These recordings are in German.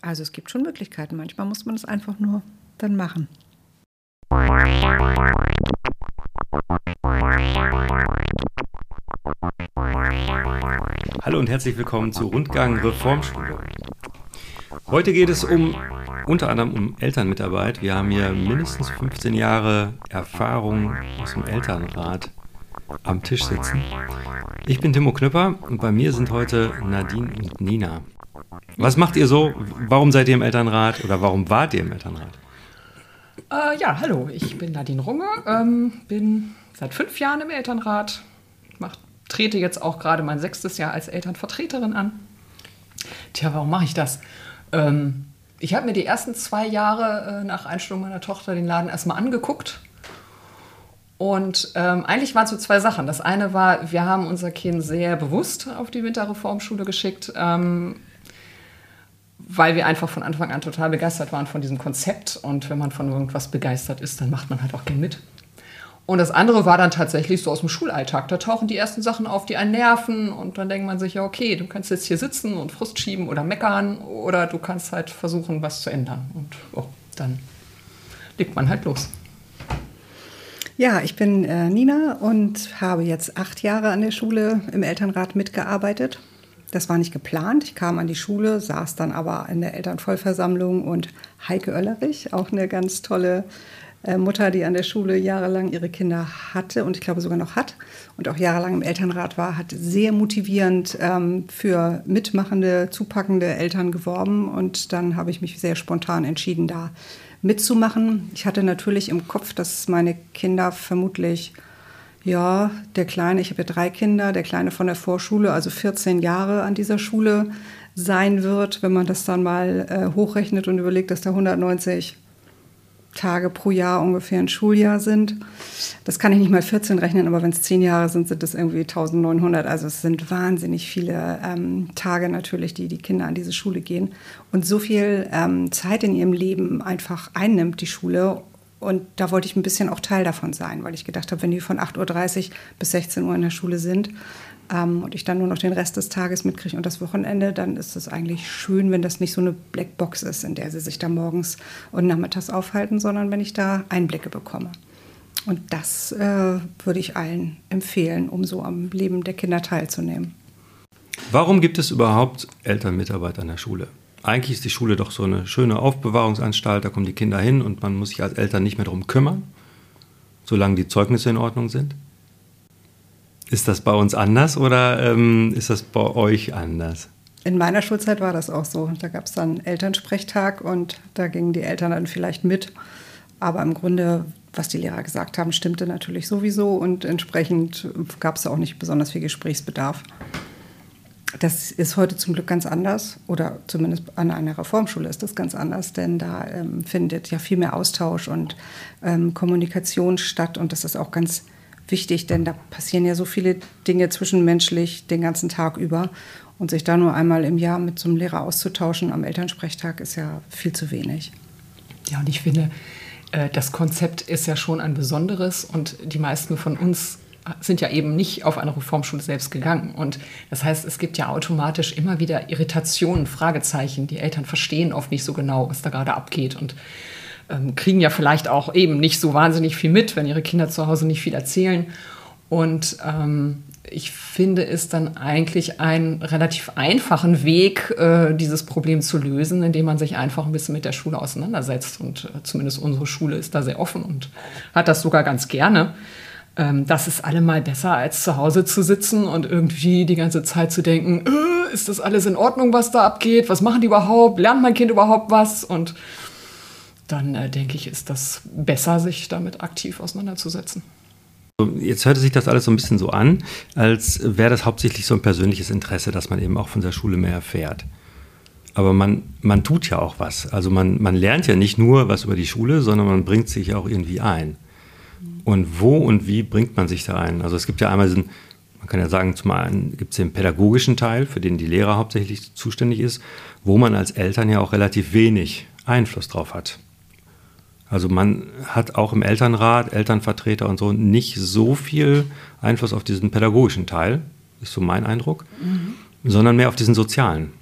Also es gibt schon Möglichkeiten. Manchmal muss man es einfach nur dann machen. Hallo und herzlich willkommen zu Rundgang Reformschule. Heute geht es um unter anderem um Elternmitarbeit. Wir haben hier mindestens 15 Jahre Erfahrung aus dem Elternrat am Tisch sitzen. Ich bin Timo Knüpper und bei mir sind heute Nadine und Nina. Was macht ihr so? Warum seid ihr im Elternrat oder warum wart ihr im Elternrat? Äh, ja, hallo, ich bin Nadine Runge, ähm, bin seit fünf Jahren im Elternrat, mach, trete jetzt auch gerade mein sechstes Jahr als Elternvertreterin an. Tja, warum mache ich das? Ähm, ich habe mir die ersten zwei Jahre äh, nach Einstellung meiner Tochter den Laden erstmal angeguckt. Und ähm, eigentlich waren es so zwei Sachen. Das eine war, wir haben unser Kind sehr bewusst auf die Winterreformschule geschickt, ähm, weil wir einfach von Anfang an total begeistert waren von diesem Konzept. Und wenn man von irgendwas begeistert ist, dann macht man halt auch gern mit. Und das andere war dann tatsächlich so aus dem Schulalltag. Da tauchen die ersten Sachen auf, die einen nerven. Und dann denkt man sich, ja, okay, du kannst jetzt hier sitzen und Frust schieben oder meckern. Oder du kannst halt versuchen, was zu ändern. Und oh, dann legt man halt los. Ja, ich bin äh, Nina und habe jetzt acht Jahre an der Schule im Elternrat mitgearbeitet. Das war nicht geplant. Ich kam an die Schule, saß dann aber in der Elternvollversammlung und Heike Oellerich, auch eine ganz tolle äh, Mutter, die an der Schule jahrelang ihre Kinder hatte und ich glaube sogar noch hat und auch jahrelang im Elternrat war, hat sehr motivierend ähm, für mitmachende, zupackende Eltern geworben und dann habe ich mich sehr spontan entschieden, da mitzumachen. Ich hatte natürlich im Kopf, dass meine Kinder vermutlich ja, der Kleine, ich habe ja drei Kinder, der Kleine von der Vorschule, also 14 Jahre an dieser Schule sein wird, wenn man das dann mal äh, hochrechnet und überlegt, dass da 190 Tage pro Jahr ungefähr ein Schuljahr sind. Das kann ich nicht mal 14 rechnen, aber wenn es 10 Jahre sind, sind es irgendwie 1900. Also es sind wahnsinnig viele ähm, Tage natürlich, die die Kinder an diese Schule gehen. Und so viel ähm, Zeit in ihrem Leben einfach einnimmt, die Schule. Und da wollte ich ein bisschen auch Teil davon sein, weil ich gedacht habe, wenn die von 8.30 Uhr bis 16 Uhr in der Schule sind ähm, und ich dann nur noch den Rest des Tages mitkriege und das Wochenende, dann ist es eigentlich schön, wenn das nicht so eine Blackbox ist, in der sie sich da morgens und nachmittags aufhalten, sondern wenn ich da Einblicke bekomme. Und das äh, würde ich allen empfehlen, um so am Leben der Kinder teilzunehmen. Warum gibt es überhaupt Elternmitarbeit an der Schule? Eigentlich ist die Schule doch so eine schöne Aufbewahrungsanstalt, da kommen die Kinder hin und man muss sich als Eltern nicht mehr darum kümmern, solange die Zeugnisse in Ordnung sind. Ist das bei uns anders oder ähm, ist das bei euch anders? In meiner Schulzeit war das auch so. Da gab es dann Elternsprechtag und da gingen die Eltern dann vielleicht mit. Aber im Grunde, was die Lehrer gesagt haben, stimmte natürlich sowieso und entsprechend gab es auch nicht besonders viel Gesprächsbedarf. Das ist heute zum Glück ganz anders oder zumindest an einer Reformschule ist das ganz anders, denn da ähm, findet ja viel mehr Austausch und ähm, Kommunikation statt und das ist auch ganz wichtig, denn da passieren ja so viele Dinge zwischenmenschlich den ganzen Tag über und sich da nur einmal im Jahr mit so einem Lehrer auszutauschen am Elternsprechtag ist ja viel zu wenig. Ja, und ich finde, äh, das Konzept ist ja schon ein besonderes und die meisten von uns sind ja eben nicht auf eine Reformschule selbst gegangen. Und das heißt, es gibt ja automatisch immer wieder Irritationen, Fragezeichen. Die Eltern verstehen oft nicht so genau, was da gerade abgeht und ähm, kriegen ja vielleicht auch eben nicht so wahnsinnig viel mit, wenn ihre Kinder zu Hause nicht viel erzählen. Und ähm, ich finde es dann eigentlich einen relativ einfachen Weg, äh, dieses Problem zu lösen, indem man sich einfach ein bisschen mit der Schule auseinandersetzt. Und äh, zumindest unsere Schule ist da sehr offen und hat das sogar ganz gerne ähm, das ist allemal besser, als zu Hause zu sitzen und irgendwie die ganze Zeit zu denken, äh, ist das alles in Ordnung, was da abgeht? Was machen die überhaupt? Lernt mein Kind überhaupt was? Und dann äh, denke ich, ist das besser, sich damit aktiv auseinanderzusetzen. Jetzt hörte sich das alles so ein bisschen so an, als wäre das hauptsächlich so ein persönliches Interesse, dass man eben auch von der Schule mehr erfährt. Aber man, man tut ja auch was. Also man, man lernt ja nicht nur was über die Schule, sondern man bringt sich auch irgendwie ein. Und wo und wie bringt man sich da ein? Also es gibt ja einmal diesen, man kann ja sagen, zum einen gibt es den pädagogischen Teil, für den die Lehrer hauptsächlich zuständig ist, wo man als Eltern ja auch relativ wenig Einfluss drauf hat. Also man hat auch im Elternrat, Elternvertreter und so nicht so viel Einfluss auf diesen pädagogischen Teil, ist so mein Eindruck, mhm. sondern mehr auf diesen sozialen.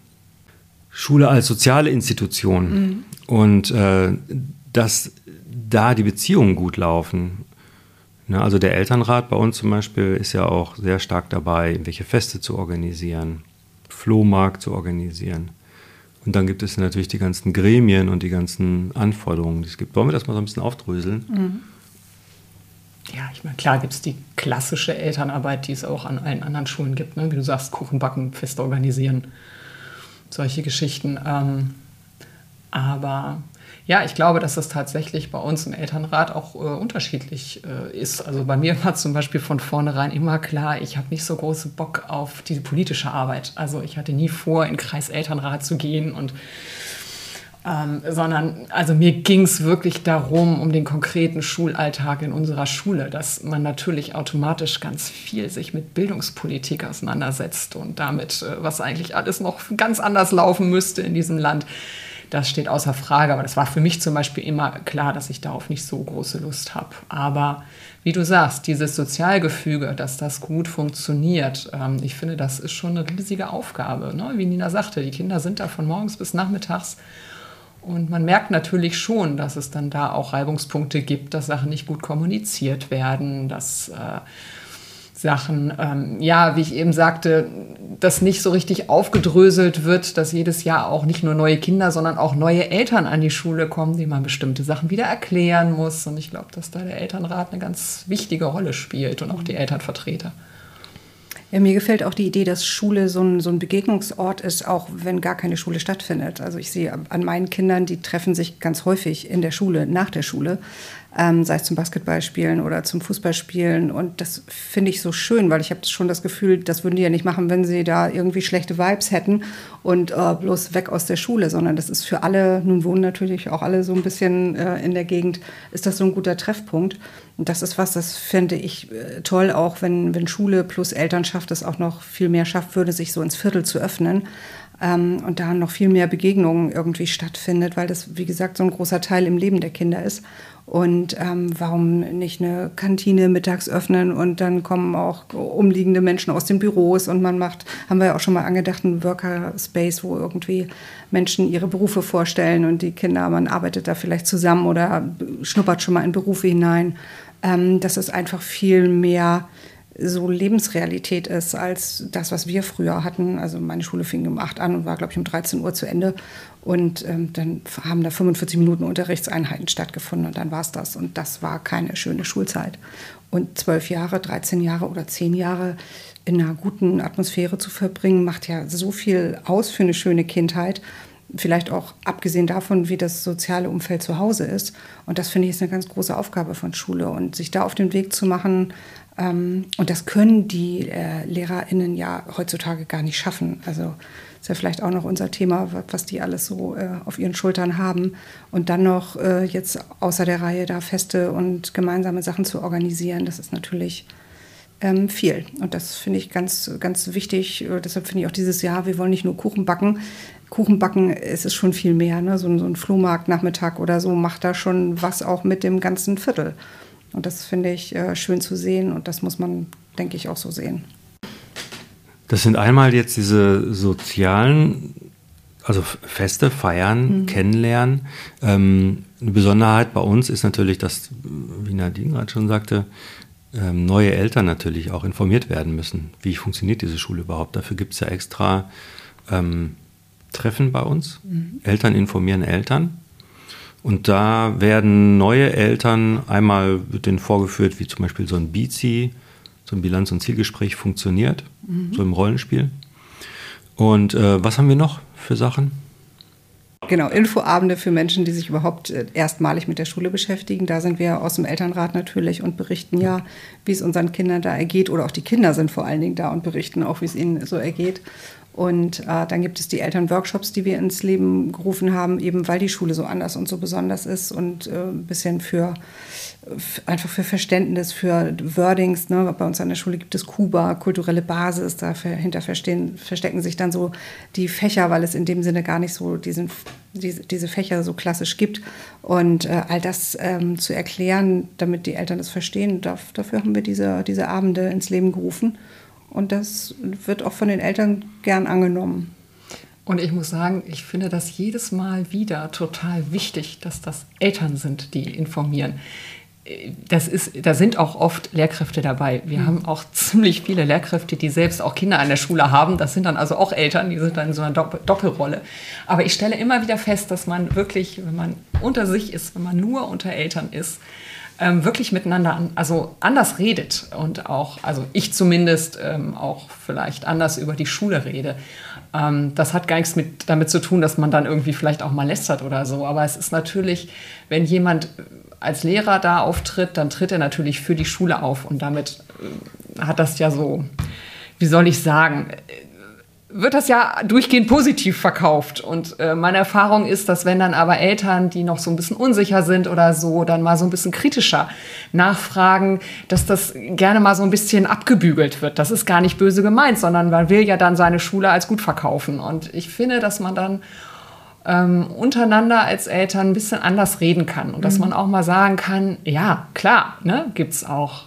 Schule als soziale Institution mhm. und äh, dass da die Beziehungen gut laufen. Ne, also der Elternrat bei uns zum Beispiel ist ja auch sehr stark dabei, welche Feste zu organisieren, Flohmarkt zu organisieren. Und dann gibt es natürlich die ganzen Gremien und die ganzen Anforderungen, die es gibt. Wollen wir das mal so ein bisschen aufdröseln? Mhm. Ja, ich meine, klar gibt es die klassische Elternarbeit, die es auch an allen anderen Schulen gibt. Ne? Wie du sagst, Kuchen backen, Feste organisieren, solche Geschichten. Ähm, aber ja, ich glaube, dass das tatsächlich bei uns im Elternrat auch äh, unterschiedlich äh, ist. Also bei mir war zum Beispiel von vornherein immer klar, ich habe nicht so großen Bock auf diese politische Arbeit. Also ich hatte nie vor, in Kreis Elternrat zu gehen und ähm, sondern also mir ging es wirklich darum, um den konkreten Schulalltag in unserer Schule, dass man natürlich automatisch ganz viel sich mit Bildungspolitik auseinandersetzt und damit, äh, was eigentlich alles noch ganz anders laufen müsste in diesem Land das steht außer Frage. Aber das war für mich zum Beispiel immer klar, dass ich darauf nicht so große Lust habe. Aber wie du sagst, dieses Sozialgefüge, dass das gut funktioniert, ähm, ich finde, das ist schon eine riesige Aufgabe. Ne? Wie Nina sagte, die Kinder sind da von morgens bis nachmittags. Und man merkt natürlich schon, dass es dann da auch Reibungspunkte gibt, dass Sachen nicht gut kommuniziert werden, dass äh, Sachen, ähm, ja, wie ich eben sagte, dass nicht so richtig aufgedröselt wird, dass jedes Jahr auch nicht nur neue Kinder, sondern auch neue Eltern an die Schule kommen, denen man bestimmte Sachen wieder erklären muss. Und ich glaube, dass da der Elternrat eine ganz wichtige Rolle spielt und auch die Elternvertreter. Ja, mir gefällt auch die Idee, dass Schule so ein, so ein Begegnungsort ist, auch wenn gar keine Schule stattfindet. Also ich sehe an meinen Kindern, die treffen sich ganz häufig in der Schule, nach der Schule ähm, sei es zum Basketballspielen oder zum Fußballspielen. Und das finde ich so schön, weil ich habe schon das Gefühl, das würden die ja nicht machen, wenn sie da irgendwie schlechte Vibes hätten und äh, bloß weg aus der Schule, sondern das ist für alle, nun wohnen natürlich auch alle so ein bisschen äh, in der Gegend, ist das so ein guter Treffpunkt. Und das ist was, das finde ich äh, toll, auch wenn, wenn Schule plus Elternschaft es auch noch viel mehr schafft würde, sich so ins Viertel zu öffnen. Ähm, und da noch viel mehr Begegnungen irgendwie stattfindet, weil das, wie gesagt, so ein großer Teil im Leben der Kinder ist. Und ähm, warum nicht eine Kantine mittags öffnen und dann kommen auch umliegende Menschen aus den Büros und man macht, haben wir ja auch schon mal angedacht, einen Worker-Space, wo irgendwie Menschen ihre Berufe vorstellen und die Kinder, man arbeitet da vielleicht zusammen oder schnuppert schon mal in Berufe hinein. Ähm, das ist einfach viel mehr so Lebensrealität ist als das, was wir früher hatten. Also meine Schule fing um 8 an und war, glaube ich, um 13 Uhr zu Ende. Und ähm, dann haben da 45 Minuten Unterrichtseinheiten stattgefunden und dann war es das. Und das war keine schöne Schulzeit. Und zwölf Jahre, 13 Jahre oder zehn Jahre in einer guten Atmosphäre zu verbringen, macht ja so viel aus für eine schöne Kindheit. Vielleicht auch abgesehen davon, wie das soziale Umfeld zu Hause ist. Und das finde ich ist eine ganz große Aufgabe von Schule. Und sich da auf den Weg zu machen, und das können die äh, LehrerInnen ja heutzutage gar nicht schaffen. Also ist ja vielleicht auch noch unser Thema, was die alles so äh, auf ihren Schultern haben. Und dann noch äh, jetzt außer der Reihe da Feste und gemeinsame Sachen zu organisieren, das ist natürlich ähm, viel. Und das finde ich ganz, ganz wichtig. Äh, deshalb finde ich auch dieses Jahr, wir wollen nicht nur Kuchen backen. Kuchen backen, es ist schon viel mehr. Ne? So, so ein Flohmarktnachmittag oder so macht da schon was auch mit dem ganzen Viertel. Und das finde ich äh, schön zu sehen und das muss man, denke ich, auch so sehen. Das sind einmal jetzt diese sozialen, also Feste, Feiern, mhm. Kennenlernen. Ähm, eine Besonderheit bei uns ist natürlich, dass, wie Nadine gerade schon sagte, ähm, neue Eltern natürlich auch informiert werden müssen. Wie funktioniert diese Schule überhaupt? Dafür gibt es ja extra ähm, Treffen bei uns. Mhm. Eltern informieren Eltern. Und da werden neue Eltern, einmal wird denen vorgeführt, wie zum Beispiel so ein BIZI, so ein Bilanz- und Zielgespräch funktioniert, mhm. so im Rollenspiel. Und äh, was haben wir noch für Sachen? Genau, Infoabende für Menschen, die sich überhaupt äh, erstmalig mit der Schule beschäftigen. Da sind wir aus dem Elternrat natürlich und berichten ja, wie es unseren Kindern da ergeht. Oder auch die Kinder sind vor allen Dingen da und berichten auch, wie es ihnen so ergeht. Und äh, dann gibt es die Elternworkshops, die wir ins Leben gerufen haben, eben weil die Schule so anders und so besonders ist und äh, ein bisschen für einfach für Verständnis, für Wordings. Ne? Bei uns an der Schule gibt es Kuba, kulturelle Basis. Dahinter verstecken sich dann so die Fächer, weil es in dem Sinne gar nicht so diesen, diese, diese Fächer so klassisch gibt. Und äh, all das ähm, zu erklären, damit die Eltern das verstehen, dafür haben wir diese, diese Abende ins Leben gerufen. Und das wird auch von den Eltern gern angenommen. Und ich muss sagen, ich finde das jedes Mal wieder total wichtig, dass das Eltern sind, die informieren. Das ist, da sind auch oft Lehrkräfte dabei. Wir mhm. haben auch ziemlich viele Lehrkräfte, die selbst auch Kinder an der Schule haben. Das sind dann also auch Eltern, die sind dann in so einer Doppelrolle. Aber ich stelle immer wieder fest, dass man wirklich, wenn man unter sich ist, wenn man nur unter Eltern ist, ähm, wirklich miteinander an, also anders redet und auch, also ich zumindest ähm, auch vielleicht anders über die Schule rede. Ähm, das hat gar nichts mit, damit zu tun, dass man dann irgendwie vielleicht auch mal lästert oder so. Aber es ist natürlich, wenn jemand als Lehrer da auftritt, dann tritt er natürlich für die Schule auf und damit äh, hat das ja so, wie soll ich sagen, wird das ja durchgehend positiv verkauft. Und äh, meine Erfahrung ist, dass wenn dann aber Eltern, die noch so ein bisschen unsicher sind oder so, dann mal so ein bisschen kritischer nachfragen, dass das gerne mal so ein bisschen abgebügelt wird. Das ist gar nicht böse gemeint, sondern man will ja dann seine Schule als gut verkaufen. Und ich finde, dass man dann ähm, untereinander als Eltern ein bisschen anders reden kann und dass mhm. man auch mal sagen kann, ja, klar, ne, gibt es auch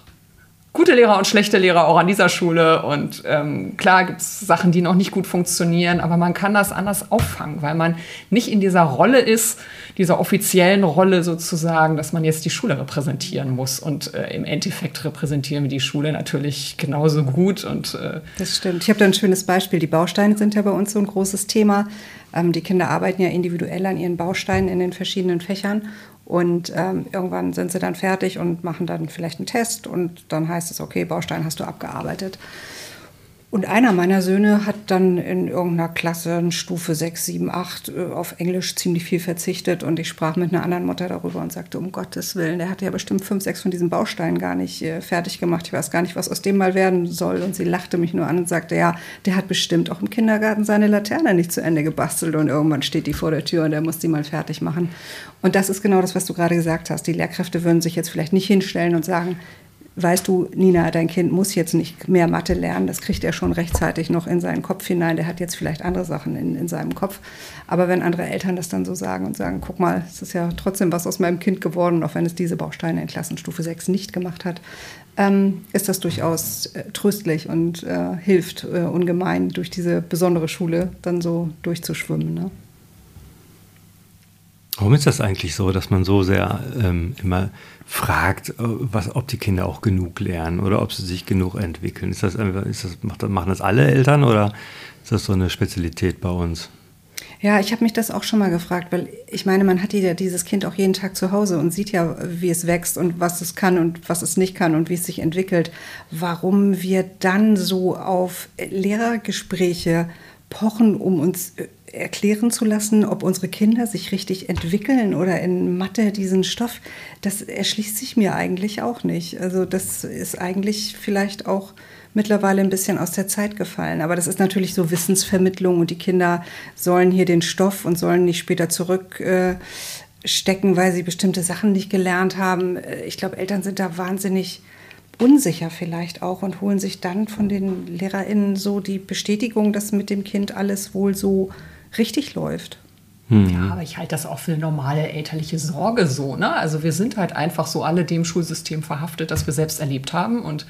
gute Lehrer und schlechte Lehrer auch an dieser Schule. Und ähm, klar gibt es Sachen, die noch nicht gut funktionieren, aber man kann das anders auffangen, weil man nicht in dieser Rolle ist, dieser offiziellen Rolle sozusagen, dass man jetzt die Schule repräsentieren muss. Und äh, im Endeffekt repräsentieren wir die Schule natürlich genauso gut. Und, äh das stimmt. Ich habe da ein schönes Beispiel. Die Bausteine sind ja bei uns so ein großes Thema. Ähm, die Kinder arbeiten ja individuell an ihren Bausteinen in den verschiedenen Fächern. Und ähm, irgendwann sind sie dann fertig und machen dann vielleicht einen Test und dann heißt es, okay, Baustein hast du abgearbeitet. Und einer meiner Söhne hat dann in irgendeiner Klasse, Stufe 6, 7, 8, auf Englisch ziemlich viel verzichtet. Und ich sprach mit einer anderen Mutter darüber und sagte, um Gottes Willen, der hatte ja bestimmt fünf, sechs von diesen Bausteinen gar nicht äh, fertig gemacht. Ich weiß gar nicht, was aus dem mal werden soll. Und sie lachte mich nur an und sagte, ja, der hat bestimmt auch im Kindergarten seine Laterne nicht zu Ende gebastelt. Und irgendwann steht die vor der Tür und er muss die mal fertig machen. Und das ist genau das, was du gerade gesagt hast. Die Lehrkräfte würden sich jetzt vielleicht nicht hinstellen und sagen, weißt du, Nina, dein Kind muss jetzt nicht mehr Mathe lernen, das kriegt er schon rechtzeitig noch in seinen Kopf hinein, der hat jetzt vielleicht andere Sachen in, in seinem Kopf. Aber wenn andere Eltern das dann so sagen und sagen, guck mal, es ist ja trotzdem was aus meinem Kind geworden, auch wenn es diese Bausteine in Klassenstufe 6 nicht gemacht hat, ähm, ist das durchaus äh, tröstlich und äh, hilft äh, ungemein, durch diese besondere Schule dann so durchzuschwimmen. Ne? Warum ist das eigentlich so, dass man so sehr ähm, immer fragt, äh, was, ob die Kinder auch genug lernen oder ob sie sich genug entwickeln? Ist das, ist das, machen das alle Eltern oder ist das so eine Spezialität bei uns? Ja, ich habe mich das auch schon mal gefragt, weil ich meine, man hat ja dieses Kind auch jeden Tag zu Hause und sieht ja, wie es wächst und was es kann und was es nicht kann und wie es sich entwickelt. Warum wir dann so auf Lehrergespräche pochen, um uns äh, erklären zu lassen, ob unsere Kinder sich richtig entwickeln oder in Mathe diesen Stoff, das erschließt sich mir eigentlich auch nicht. Also das ist eigentlich vielleicht auch mittlerweile ein bisschen aus der Zeit gefallen. Aber das ist natürlich so Wissensvermittlung und die Kinder sollen hier den Stoff und sollen nicht später zurückstecken, äh, weil sie bestimmte Sachen nicht gelernt haben. Äh, ich glaube, Eltern sind da wahnsinnig unsicher vielleicht auch und holen sich dann von den LehrerInnen so die Bestätigung, dass mit dem Kind alles wohl so richtig läuft. Hm. Ja, aber ich halte das auch für eine normale elterliche Sorge so. Ne? Also wir sind halt einfach so alle dem Schulsystem verhaftet, das wir selbst erlebt haben und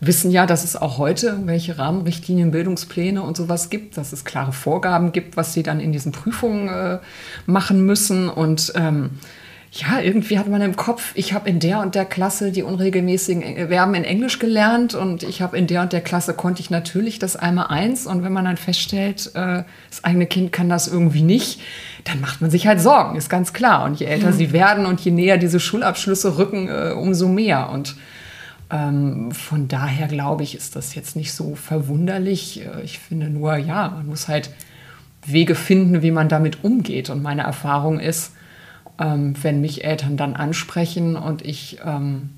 wissen ja, dass es auch heute welche Rahmenrichtlinien, Bildungspläne und sowas gibt, dass es klare Vorgaben gibt, was sie dann in diesen Prüfungen äh, machen müssen und ähm, ja, irgendwie hat man im Kopf, ich habe in der und der Klasse die unregelmäßigen Verben in Englisch gelernt und ich habe in der und der Klasse konnte ich natürlich das einmal eins und wenn man dann feststellt, äh, das eigene Kind kann das irgendwie nicht, dann macht man sich halt Sorgen, ist ganz klar. Und je älter mhm. sie werden und je näher diese Schulabschlüsse rücken, äh, umso mehr. Und ähm, von daher glaube ich, ist das jetzt nicht so verwunderlich. Äh, ich finde nur, ja, man muss halt Wege finden, wie man damit umgeht. Und meine Erfahrung ist, ähm, wenn mich Eltern dann ansprechen und ich ähm,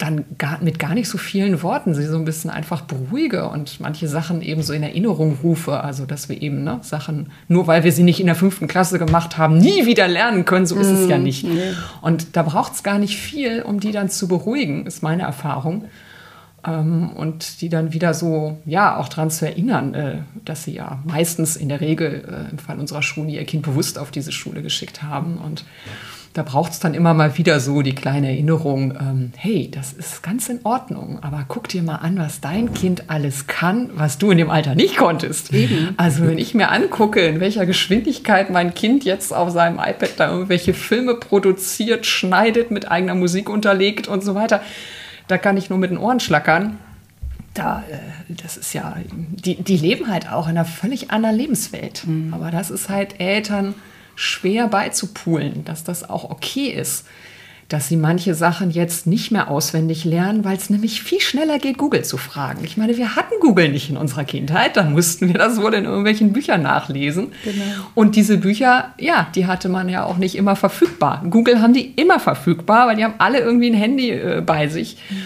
dann gar, mit gar nicht so vielen Worten sie so ein bisschen einfach beruhige und manche Sachen eben so in Erinnerung rufe. Also, dass wir eben ne, Sachen, nur weil wir sie nicht in der fünften Klasse gemacht haben, nie wieder lernen können. So ist es ja mhm. nicht. Und da braucht es gar nicht viel, um die dann zu beruhigen, ist meine Erfahrung. Ähm, und die dann wieder so, ja, auch daran zu erinnern, äh, dass sie ja meistens in der Regel äh, im Fall unserer Schule ihr Kind bewusst auf diese Schule geschickt haben. Und da braucht es dann immer mal wieder so die kleine Erinnerung, ähm, hey, das ist ganz in Ordnung, aber guck dir mal an, was dein Kind alles kann, was du in dem Alter nicht konntest. Eben. Also wenn ich mir angucke, in welcher Geschwindigkeit mein Kind jetzt auf seinem iPad da irgendwelche Filme produziert, schneidet, mit eigener Musik unterlegt und so weiter, da kann ich nur mit den Ohren schlackern da, äh, das ist ja, die, die leben halt auch in einer völlig anderen Lebenswelt. Mhm. Aber das ist halt Eltern schwer beizupulen, dass das auch okay ist, dass sie manche Sachen jetzt nicht mehr auswendig lernen, weil es nämlich viel schneller geht, Google zu fragen. Ich meine, wir hatten Google nicht in unserer Kindheit, dann mussten wir das wohl in irgendwelchen Büchern nachlesen. Genau. Und diese Bücher, ja, die hatte man ja auch nicht immer verfügbar. Google haben die immer verfügbar, weil die haben alle irgendwie ein Handy äh, bei sich. Mhm.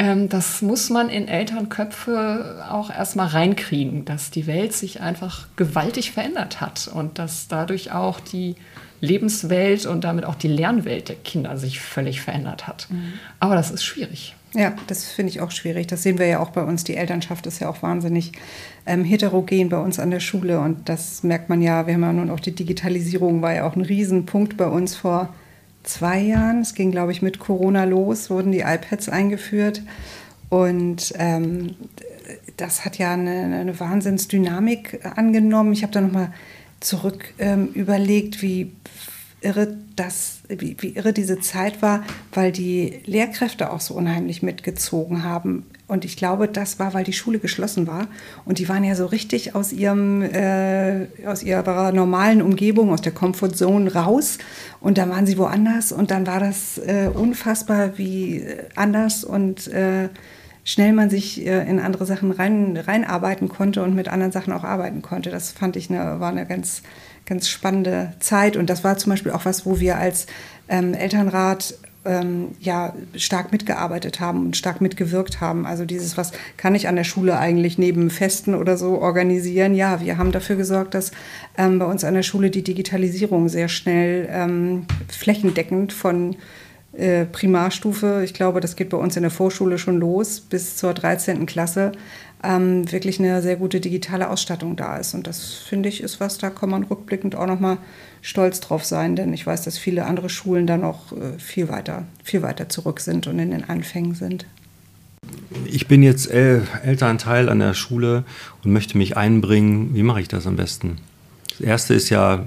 Ähm, das muss man in Elternköpfe auch erstmal reinkriegen, dass die Welt sich einfach gewaltig verändert hat und dass dadurch auch die Lebenswelt und damit auch die Lernwelt der Kinder sich völlig verändert hat. Mhm. Aber das ist schwierig. Ja, das finde ich auch schwierig. Das sehen wir ja auch bei uns. Die Elternschaft ist ja auch wahnsinnig ähm, heterogen bei uns an der Schule. Und das merkt man ja. Wir haben ja nun auch die Digitalisierung, war ja auch ein Riesenpunkt bei uns vor zwei Jahren, es ging glaube ich mit Corona los, wurden die iPads eingeführt und ähm, das hat ja eine, eine Wahnsinnsdynamik angenommen. Ich habe da nochmal zurück ähm, überlegt, wie irre das, wie, wie irre diese Zeit war, weil die Lehrkräfte auch so unheimlich mitgezogen haben. Und ich glaube, das war, weil die Schule geschlossen war. Und die waren ja so richtig aus, ihrem, äh, aus ihrer normalen Umgebung, aus der Comfortzone raus. Und dann waren sie woanders. Und dann war das äh, unfassbar, wie anders und äh, schnell man sich äh, in andere Sachen rein, reinarbeiten konnte und mit anderen Sachen auch arbeiten konnte. Das fand ich eine, war eine ganz ganz spannende Zeit. Und das war zum Beispiel auch was, wo wir als ähm, Elternrat ähm, ja stark mitgearbeitet haben und stark mitgewirkt haben. Also dieses, was kann ich an der Schule eigentlich neben Festen oder so organisieren? Ja, wir haben dafür gesorgt, dass ähm, bei uns an der Schule die Digitalisierung sehr schnell ähm, flächendeckend von äh, Primarstufe, ich glaube, das geht bei uns in der Vorschule schon los, bis zur 13. Klasse, ähm, wirklich eine sehr gute digitale Ausstattung da ist. Und das finde ich ist was, da kann man rückblickend auch nochmal stolz drauf sein, denn ich weiß, dass viele andere Schulen da noch äh, viel weiter, viel weiter zurück sind und in den Anfängen sind. Ich bin jetzt El Elternteil an der Schule und möchte mich einbringen. Wie mache ich das am besten? Das erste ist ja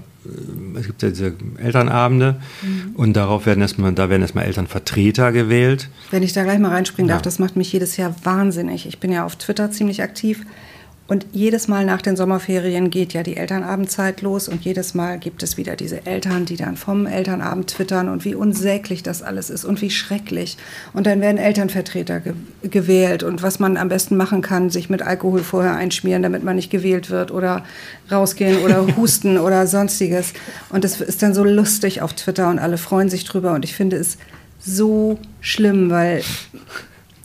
es gibt ja diese Elternabende mhm. und darauf werden erstmal, da werden erstmal Elternvertreter gewählt. Wenn ich da gleich mal reinspringen ja. darf, das macht mich jedes Jahr wahnsinnig. Ich bin ja auf Twitter ziemlich aktiv und jedes Mal nach den Sommerferien geht ja die Elternabendzeit los und jedes Mal gibt es wieder diese Eltern, die dann vom Elternabend twittern und wie unsäglich das alles ist und wie schrecklich. Und dann werden Elternvertreter ge gewählt und was man am besten machen kann, sich mit Alkohol vorher einschmieren, damit man nicht gewählt wird oder rausgehen oder husten oder sonstiges. Und das ist dann so lustig auf Twitter und alle freuen sich drüber und ich finde es so schlimm, weil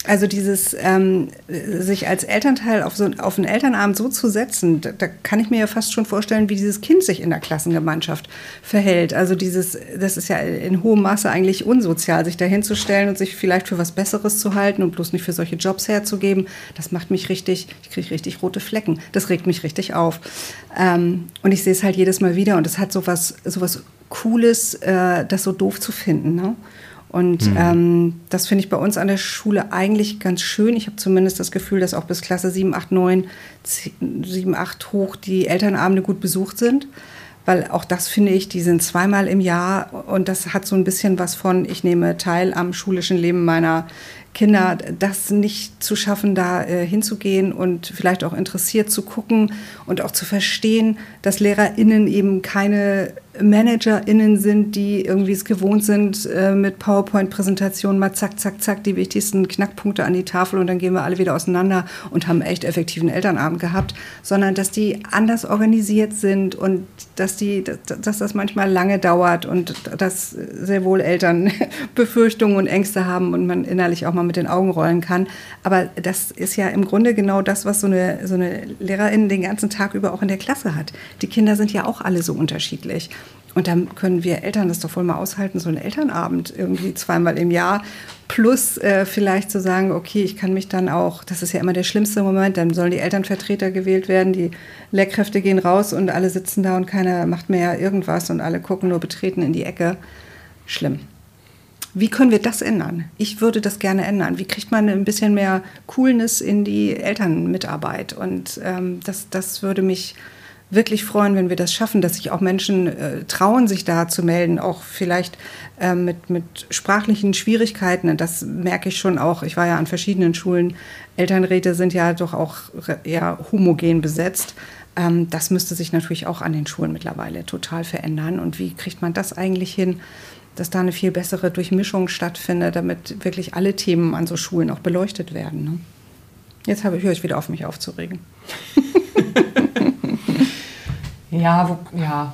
also dieses ähm, sich als Elternteil auf, so, auf einen Elternabend so zu setzen, da, da, kann ich mir ja fast schon vorstellen, wie dieses Kind sich in der Klassengemeinschaft verhält. Also dieses, das ist ja in hohem Maße eigentlich unsozial, sich dahinzustellen und sich vielleicht für was Besseres zu halten und bloß nicht für solche Jobs herzugeben. Das macht mich richtig, ich kriege richtig rote Flecken. Das regt mich richtig auf. Ähm, und ich sehe es halt jedes Mal wieder und es hat so was, Cooles, äh, das so doof zu finden. Ne? Und mhm. ähm, das finde ich bei uns an der Schule eigentlich ganz schön. Ich habe zumindest das Gefühl, dass auch bis Klasse 7, 8, 9, 7, 8 hoch die Elternabende gut besucht sind. Weil auch das finde ich, die sind zweimal im Jahr und das hat so ein bisschen was von, ich nehme teil am schulischen Leben meiner Kinder, das nicht zu schaffen, da äh, hinzugehen und vielleicht auch interessiert zu gucken und auch zu verstehen, dass LehrerInnen eben keine ManagerInnen sind, die irgendwie es gewohnt sind, äh, mit PowerPoint-Präsentationen mal zack, zack, zack, die wichtigsten Knackpunkte an die Tafel und dann gehen wir alle wieder auseinander und haben echt effektiven Elternabend gehabt, sondern dass die anders organisiert sind und dass, die, dass das manchmal lange dauert und dass sehr wohl Eltern Befürchtungen und Ängste haben und man innerlich auch mal mit den Augen rollen kann. Aber das ist ja im Grunde genau das, was so eine, so eine Lehrerin den ganzen Tag über auch in der Klasse hat. Die Kinder sind ja auch alle so unterschiedlich. Und dann können wir Eltern das doch wohl mal aushalten, so einen Elternabend irgendwie zweimal im Jahr. Plus äh, vielleicht zu sagen, okay, ich kann mich dann auch, das ist ja immer der schlimmste Moment, dann sollen die Elternvertreter gewählt werden, die Lehrkräfte gehen raus und alle sitzen da und keiner macht mehr irgendwas und alle gucken nur betreten in die Ecke. schlimm. Wie können wir das ändern? Ich würde das gerne ändern. Wie kriegt man ein bisschen mehr Coolness in die Elternmitarbeit? Und ähm, das, das würde mich wirklich freuen, wenn wir das schaffen, dass sich auch Menschen äh, trauen, sich da zu melden, auch vielleicht äh, mit, mit sprachlichen Schwierigkeiten. Das merke ich schon auch. Ich war ja an verschiedenen Schulen. Elternräte sind ja doch auch eher homogen besetzt. Ähm, das müsste sich natürlich auch an den Schulen mittlerweile total verändern. Und wie kriegt man das eigentlich hin, dass da eine viel bessere Durchmischung stattfindet, damit wirklich alle Themen an so Schulen auch beleuchtet werden? Ne? Jetzt habe, ich wieder auf, mich aufzuregen. Ja, wo, ja.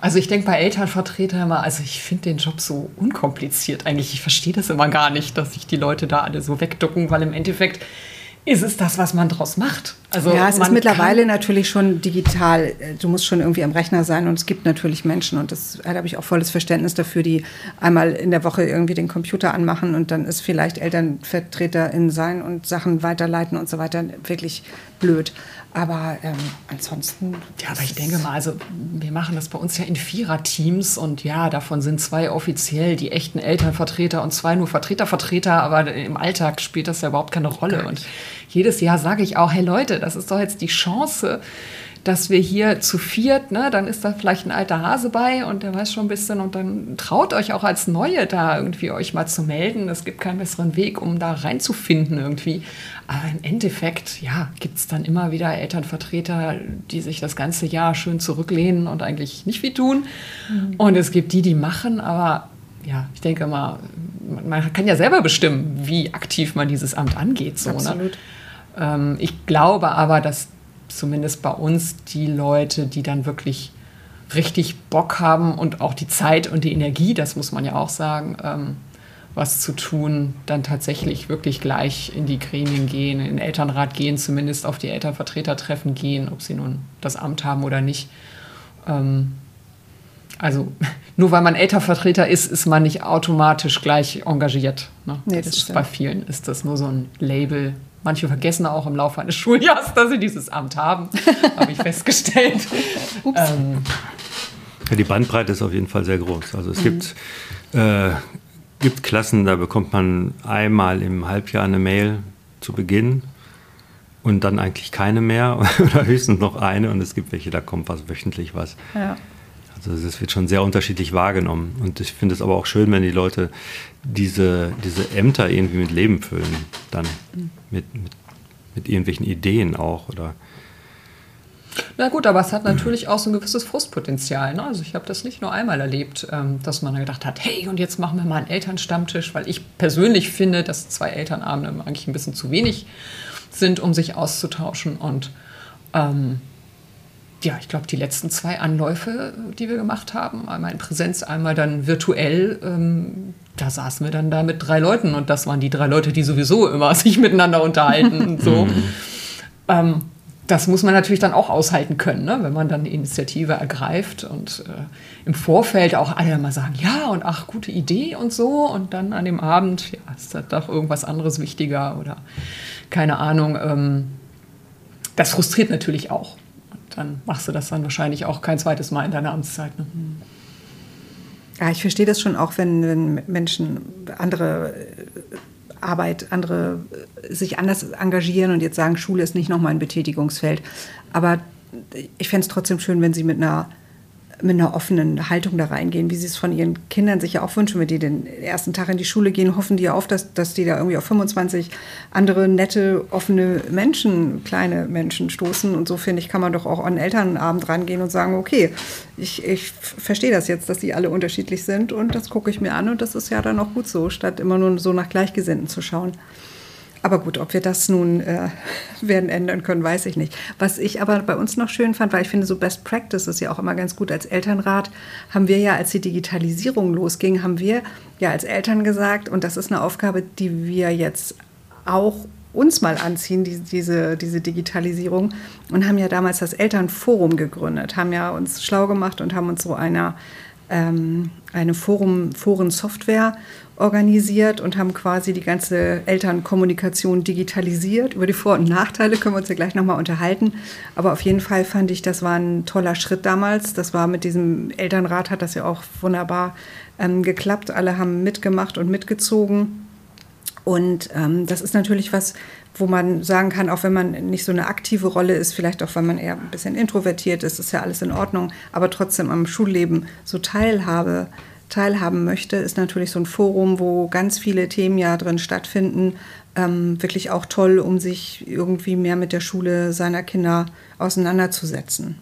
Also ich denke bei Elternvertretern immer, also ich finde den Job so unkompliziert eigentlich. Ich verstehe das immer gar nicht, dass sich die Leute da alle so wegducken, weil im Endeffekt ist es das, was man daraus macht. Also ja, es ist mittlerweile natürlich schon digital. Du musst schon irgendwie am Rechner sein und es gibt natürlich Menschen und das da habe ich auch volles Verständnis dafür, die einmal in der Woche irgendwie den Computer anmachen und dann ist vielleicht Elternvertreterin sein und Sachen weiterleiten und so weiter wirklich blöd. Aber ähm, ansonsten. Ja, aber ich denke mal, also wir machen das bei uns ja in Vierer-Teams und ja, davon sind zwei offiziell die echten Elternvertreter und zwei nur Vertretervertreter, aber im Alltag spielt das ja überhaupt keine Rolle. Und jedes Jahr sage ich auch, hey Leute, das ist doch jetzt die Chance, dass wir hier zu viert, ne, dann ist da vielleicht ein alter Hase bei und der weiß schon ein bisschen und dann traut euch auch als Neue da irgendwie euch mal zu melden. Es gibt keinen besseren Weg, um da reinzufinden irgendwie. Aber im Endeffekt, ja, gibt es dann immer wieder Elternvertreter, die sich das ganze Jahr schön zurücklehnen und eigentlich nicht viel tun. Mhm. Und es gibt die, die machen, aber ja, ich denke mal, man kann ja selber bestimmen, wie aktiv man dieses Amt angeht. So, ne? Absolut. Ne? Ähm, ich glaube aber, dass zumindest bei uns die Leute, die dann wirklich richtig Bock haben und auch die Zeit und die Energie, das muss man ja auch sagen, ähm, was zu tun, dann tatsächlich wirklich gleich in die Gremien gehen, in den Elternrat gehen, zumindest auf die Elternvertretertreffen gehen, ob sie nun das Amt haben oder nicht. Ähm, also nur weil man Elternvertreter ist, ist man nicht automatisch gleich engagiert. Ne? Nee, das, das ist bei vielen ist das nur so ein Label, Manche vergessen auch im Laufe eines Schuljahres, dass sie dieses Amt haben, habe ich festgestellt. ähm, ja, die Bandbreite ist auf jeden Fall sehr groß. Also es mhm. gibt, äh, gibt Klassen, da bekommt man einmal im Halbjahr eine Mail zu Beginn und dann eigentlich keine mehr oder höchstens noch eine und es gibt welche, da kommt was wöchentlich was. Ja. Also das wird schon sehr unterschiedlich wahrgenommen. Und ich finde es aber auch schön, wenn die Leute diese, diese Ämter irgendwie mit Leben füllen, dann mit, mit, mit irgendwelchen Ideen auch oder na gut, aber es hat natürlich auch so ein gewisses Frustpotenzial. Ne? Also ich habe das nicht nur einmal erlebt, ähm, dass man gedacht hat, hey, und jetzt machen wir mal einen Elternstammtisch, weil ich persönlich finde, dass zwei Elternabende eigentlich ein bisschen zu wenig sind, um sich auszutauschen. Und ähm, ja, ich glaube, die letzten zwei Anläufe, die wir gemacht haben, einmal in Präsenz, einmal dann virtuell, ähm, da saßen wir dann da mit drei Leuten und das waren die drei Leute, die sowieso immer sich miteinander unterhalten und so. Mhm. ähm, das muss man natürlich dann auch aushalten können, ne? wenn man dann eine Initiative ergreift und äh, im Vorfeld auch alle mal sagen, ja und ach, gute Idee und so und dann an dem Abend, ja, ist da doch irgendwas anderes wichtiger oder keine Ahnung. Ähm, das frustriert natürlich auch dann machst du das dann wahrscheinlich auch kein zweites Mal in deiner Amtszeit. Ne? Ja, ich verstehe das schon auch, wenn, wenn Menschen andere äh, Arbeit, andere äh, sich anders engagieren und jetzt sagen, Schule ist nicht noch mein Betätigungsfeld. Aber ich fände es trotzdem schön, wenn sie mit einer mit einer offenen Haltung da reingehen, wie sie es von ihren Kindern sich ja auch wünschen, wenn die den ersten Tag in die Schule gehen, hoffen die ja auf, dass, dass die da irgendwie auf 25 andere nette, offene Menschen, kleine Menschen stoßen. Und so finde ich, kann man doch auch an Elternabend rangehen und sagen, okay, ich, ich verstehe das jetzt, dass die alle unterschiedlich sind und das gucke ich mir an und das ist ja dann auch gut so, statt immer nur so nach Gleichgesinnten zu schauen. Aber gut, ob wir das nun äh, werden ändern können, weiß ich nicht. Was ich aber bei uns noch schön fand, weil ich finde, so Best Practice ist ja auch immer ganz gut. Als Elternrat haben wir ja, als die Digitalisierung losging, haben wir ja als Eltern gesagt, und das ist eine Aufgabe, die wir jetzt auch uns mal anziehen, die, diese, diese Digitalisierung, und haben ja damals das Elternforum gegründet, haben ja uns schlau gemacht und haben uns so einer ähm, eine Forum, Foren-Software organisiert und haben quasi die ganze Elternkommunikation digitalisiert. Über die Vor- und Nachteile können wir uns ja gleich nochmal unterhalten. Aber auf jeden Fall fand ich, das war ein toller Schritt damals. Das war mit diesem Elternrat, hat das ja auch wunderbar ähm, geklappt. Alle haben mitgemacht und mitgezogen. Und ähm, das ist natürlich was, wo man sagen kann, auch wenn man nicht so eine aktive Rolle ist, vielleicht auch, weil man eher ein bisschen introvertiert ist, ist ja alles in Ordnung, aber trotzdem am Schulleben so Teilhabe teilhaben möchte, ist natürlich so ein Forum, wo ganz viele Themen ja drin stattfinden. Ähm, wirklich auch toll, um sich irgendwie mehr mit der Schule seiner Kinder auseinanderzusetzen.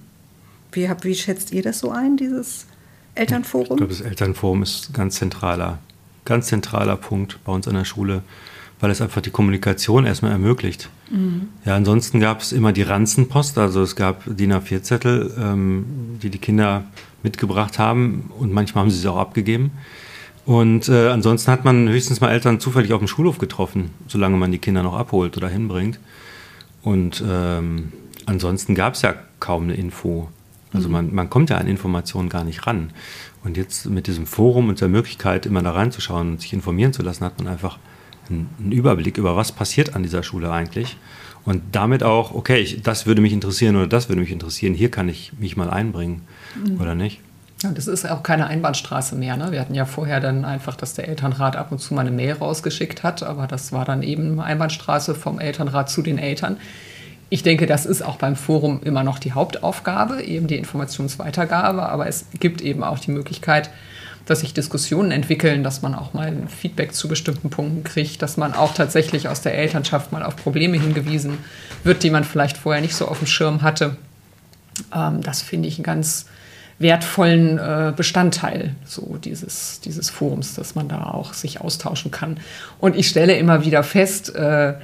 Wie, hab, wie schätzt ihr das so ein, dieses Elternforum? Ich glaube, das Elternforum ist ein ganz zentraler, ganz zentraler Punkt bei uns an der Schule, weil es einfach die Kommunikation erstmal ermöglicht. Mhm. Ja, ansonsten gab es immer die Ranzenpost, also es gab DIN A4-Zettel, ähm, die die Kinder mitgebracht haben und manchmal haben sie sie auch abgegeben. Und äh, ansonsten hat man höchstens mal Eltern zufällig auf dem Schulhof getroffen, solange man die Kinder noch abholt oder hinbringt. Und ähm, ansonsten gab es ja kaum eine Info. Also mhm. man, man kommt ja an Informationen gar nicht ran. Und jetzt mit diesem Forum und der Möglichkeit, immer da reinzuschauen und sich informieren zu lassen, hat man einfach einen, einen Überblick über, was passiert an dieser Schule eigentlich. Und damit auch, okay, ich, das würde mich interessieren oder das würde mich interessieren, hier kann ich mich mal einbringen mhm. oder nicht? Ja, das ist auch keine Einbahnstraße mehr. Ne? Wir hatten ja vorher dann einfach, dass der Elternrat ab und zu mal eine Mail rausgeschickt hat, aber das war dann eben Einbahnstraße vom Elternrat zu den Eltern. Ich denke, das ist auch beim Forum immer noch die Hauptaufgabe, eben die Informationsweitergabe, aber es gibt eben auch die Möglichkeit, dass sich Diskussionen entwickeln, dass man auch mal Feedback zu bestimmten Punkten kriegt, dass man auch tatsächlich aus der Elternschaft mal auf Probleme hingewiesen wird, die man vielleicht vorher nicht so auf dem Schirm hatte. Ähm, das finde ich einen ganz wertvollen äh, Bestandteil so dieses, dieses Forums, dass man da auch sich austauschen kann. Und ich stelle immer wieder fest, äh,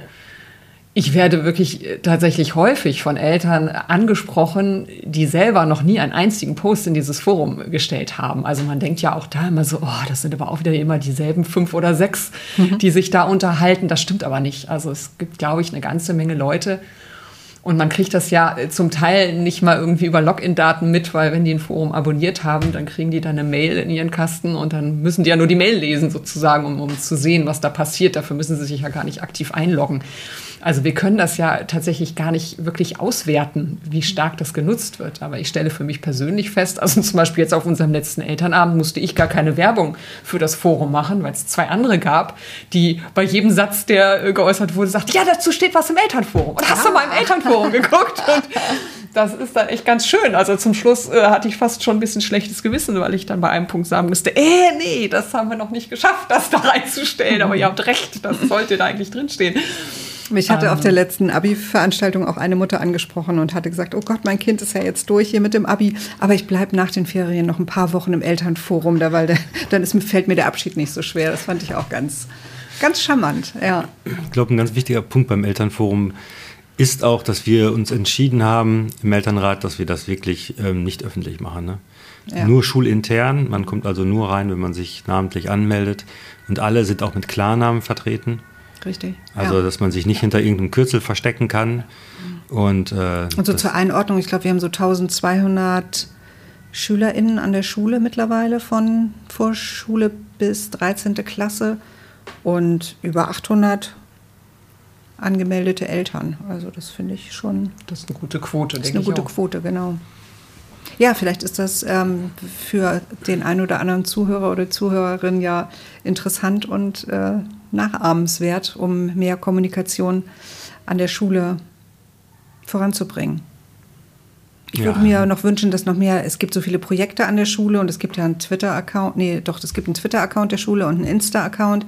ich werde wirklich äh, tatsächlich häufig von Eltern angesprochen, die selber noch nie einen einzigen Post in dieses Forum gestellt haben. Also man denkt ja auch da immer so, oh, das sind aber auch wieder immer dieselben fünf oder sechs, mhm. die sich da unterhalten. Das stimmt aber nicht. Also es gibt, glaube ich, eine ganze Menge Leute, und man kriegt das ja zum Teil nicht mal irgendwie über Login-Daten mit, weil wenn die ein Forum abonniert haben, dann kriegen die dann eine Mail in ihren Kasten und dann müssen die ja nur die Mail lesen sozusagen, um, um zu sehen, was da passiert. Dafür müssen sie sich ja gar nicht aktiv einloggen. Also wir können das ja tatsächlich gar nicht wirklich auswerten, wie stark das genutzt wird. Aber ich stelle für mich persönlich fest, also zum Beispiel jetzt auf unserem letzten Elternabend musste ich gar keine Werbung für das Forum machen, weil es zwei andere gab, die bei jedem Satz, der äh, geäußert wurde, sagt, ja, dazu steht was im Elternforum. Und hast du mal im Elternforum geguckt? Und das ist dann echt ganz schön. Also zum Schluss äh, hatte ich fast schon ein bisschen schlechtes Gewissen, weil ich dann bei einem Punkt sagen müsste, äh, nee, das haben wir noch nicht geschafft, das da reinzustellen. Aber ihr habt recht, das sollte da eigentlich drinstehen. Mich hatte auf der ähm. letzten Abi-Veranstaltung auch eine Mutter angesprochen und hatte gesagt, oh Gott, mein Kind ist ja jetzt durch hier mit dem Abi, aber ich bleibe nach den Ferien noch ein paar Wochen im Elternforum, da, weil der, dann ist, fällt mir der Abschied nicht so schwer. Das fand ich auch ganz, ganz charmant. Ja. Ich glaube, ein ganz wichtiger Punkt beim Elternforum ist auch, dass wir uns entschieden haben im Elternrat, dass wir das wirklich ähm, nicht öffentlich machen. Ne? Ja. Nur schulintern, man kommt also nur rein, wenn man sich namentlich anmeldet und alle sind auch mit Klarnamen vertreten. Richtig. Also, ja. dass man sich nicht hinter irgendeinem Kürzel verstecken kann. Und, äh, und so zur Einordnung, ich glaube, wir haben so 1200 SchülerInnen an der Schule mittlerweile von Vorschule bis 13. Klasse und über 800 angemeldete Eltern. Also das finde ich schon. Das ist eine gute Quote, denke ich. Das ist eine gute auch. Quote, genau. Ja, vielleicht ist das ähm, für den einen oder anderen Zuhörer oder Zuhörerin ja interessant und äh, nachahmenswert, um mehr Kommunikation an der Schule voranzubringen. Ich ja. würde mir noch wünschen, dass noch mehr, es gibt so viele Projekte an der Schule und es gibt ja einen Twitter-Account, nee, doch, es gibt einen Twitter-Account der Schule und einen Insta-Account.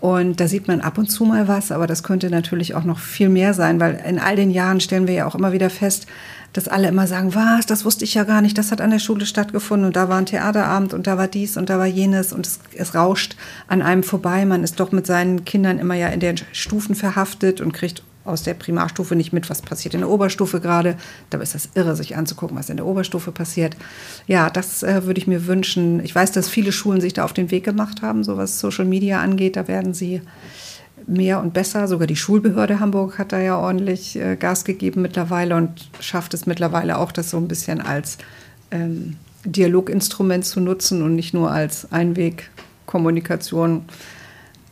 Und da sieht man ab und zu mal was, aber das könnte natürlich auch noch viel mehr sein, weil in all den Jahren stellen wir ja auch immer wieder fest, dass alle immer sagen, was, das wusste ich ja gar nicht, das hat an der Schule stattgefunden. Und da war ein Theaterabend und da war dies und da war jenes und es, es rauscht an einem vorbei. Man ist doch mit seinen Kindern immer ja in den Stufen verhaftet und kriegt aus der Primarstufe nicht mit, was passiert in der Oberstufe gerade. Dabei ist das irre, sich anzugucken, was in der Oberstufe passiert. Ja, das äh, würde ich mir wünschen. Ich weiß, dass viele Schulen sich da auf den Weg gemacht haben, so was Social Media angeht. Da werden sie mehr und besser. Sogar die Schulbehörde Hamburg hat da ja ordentlich äh, Gas gegeben mittlerweile und schafft es mittlerweile auch, das so ein bisschen als ähm, Dialoginstrument zu nutzen und nicht nur als Einwegkommunikation.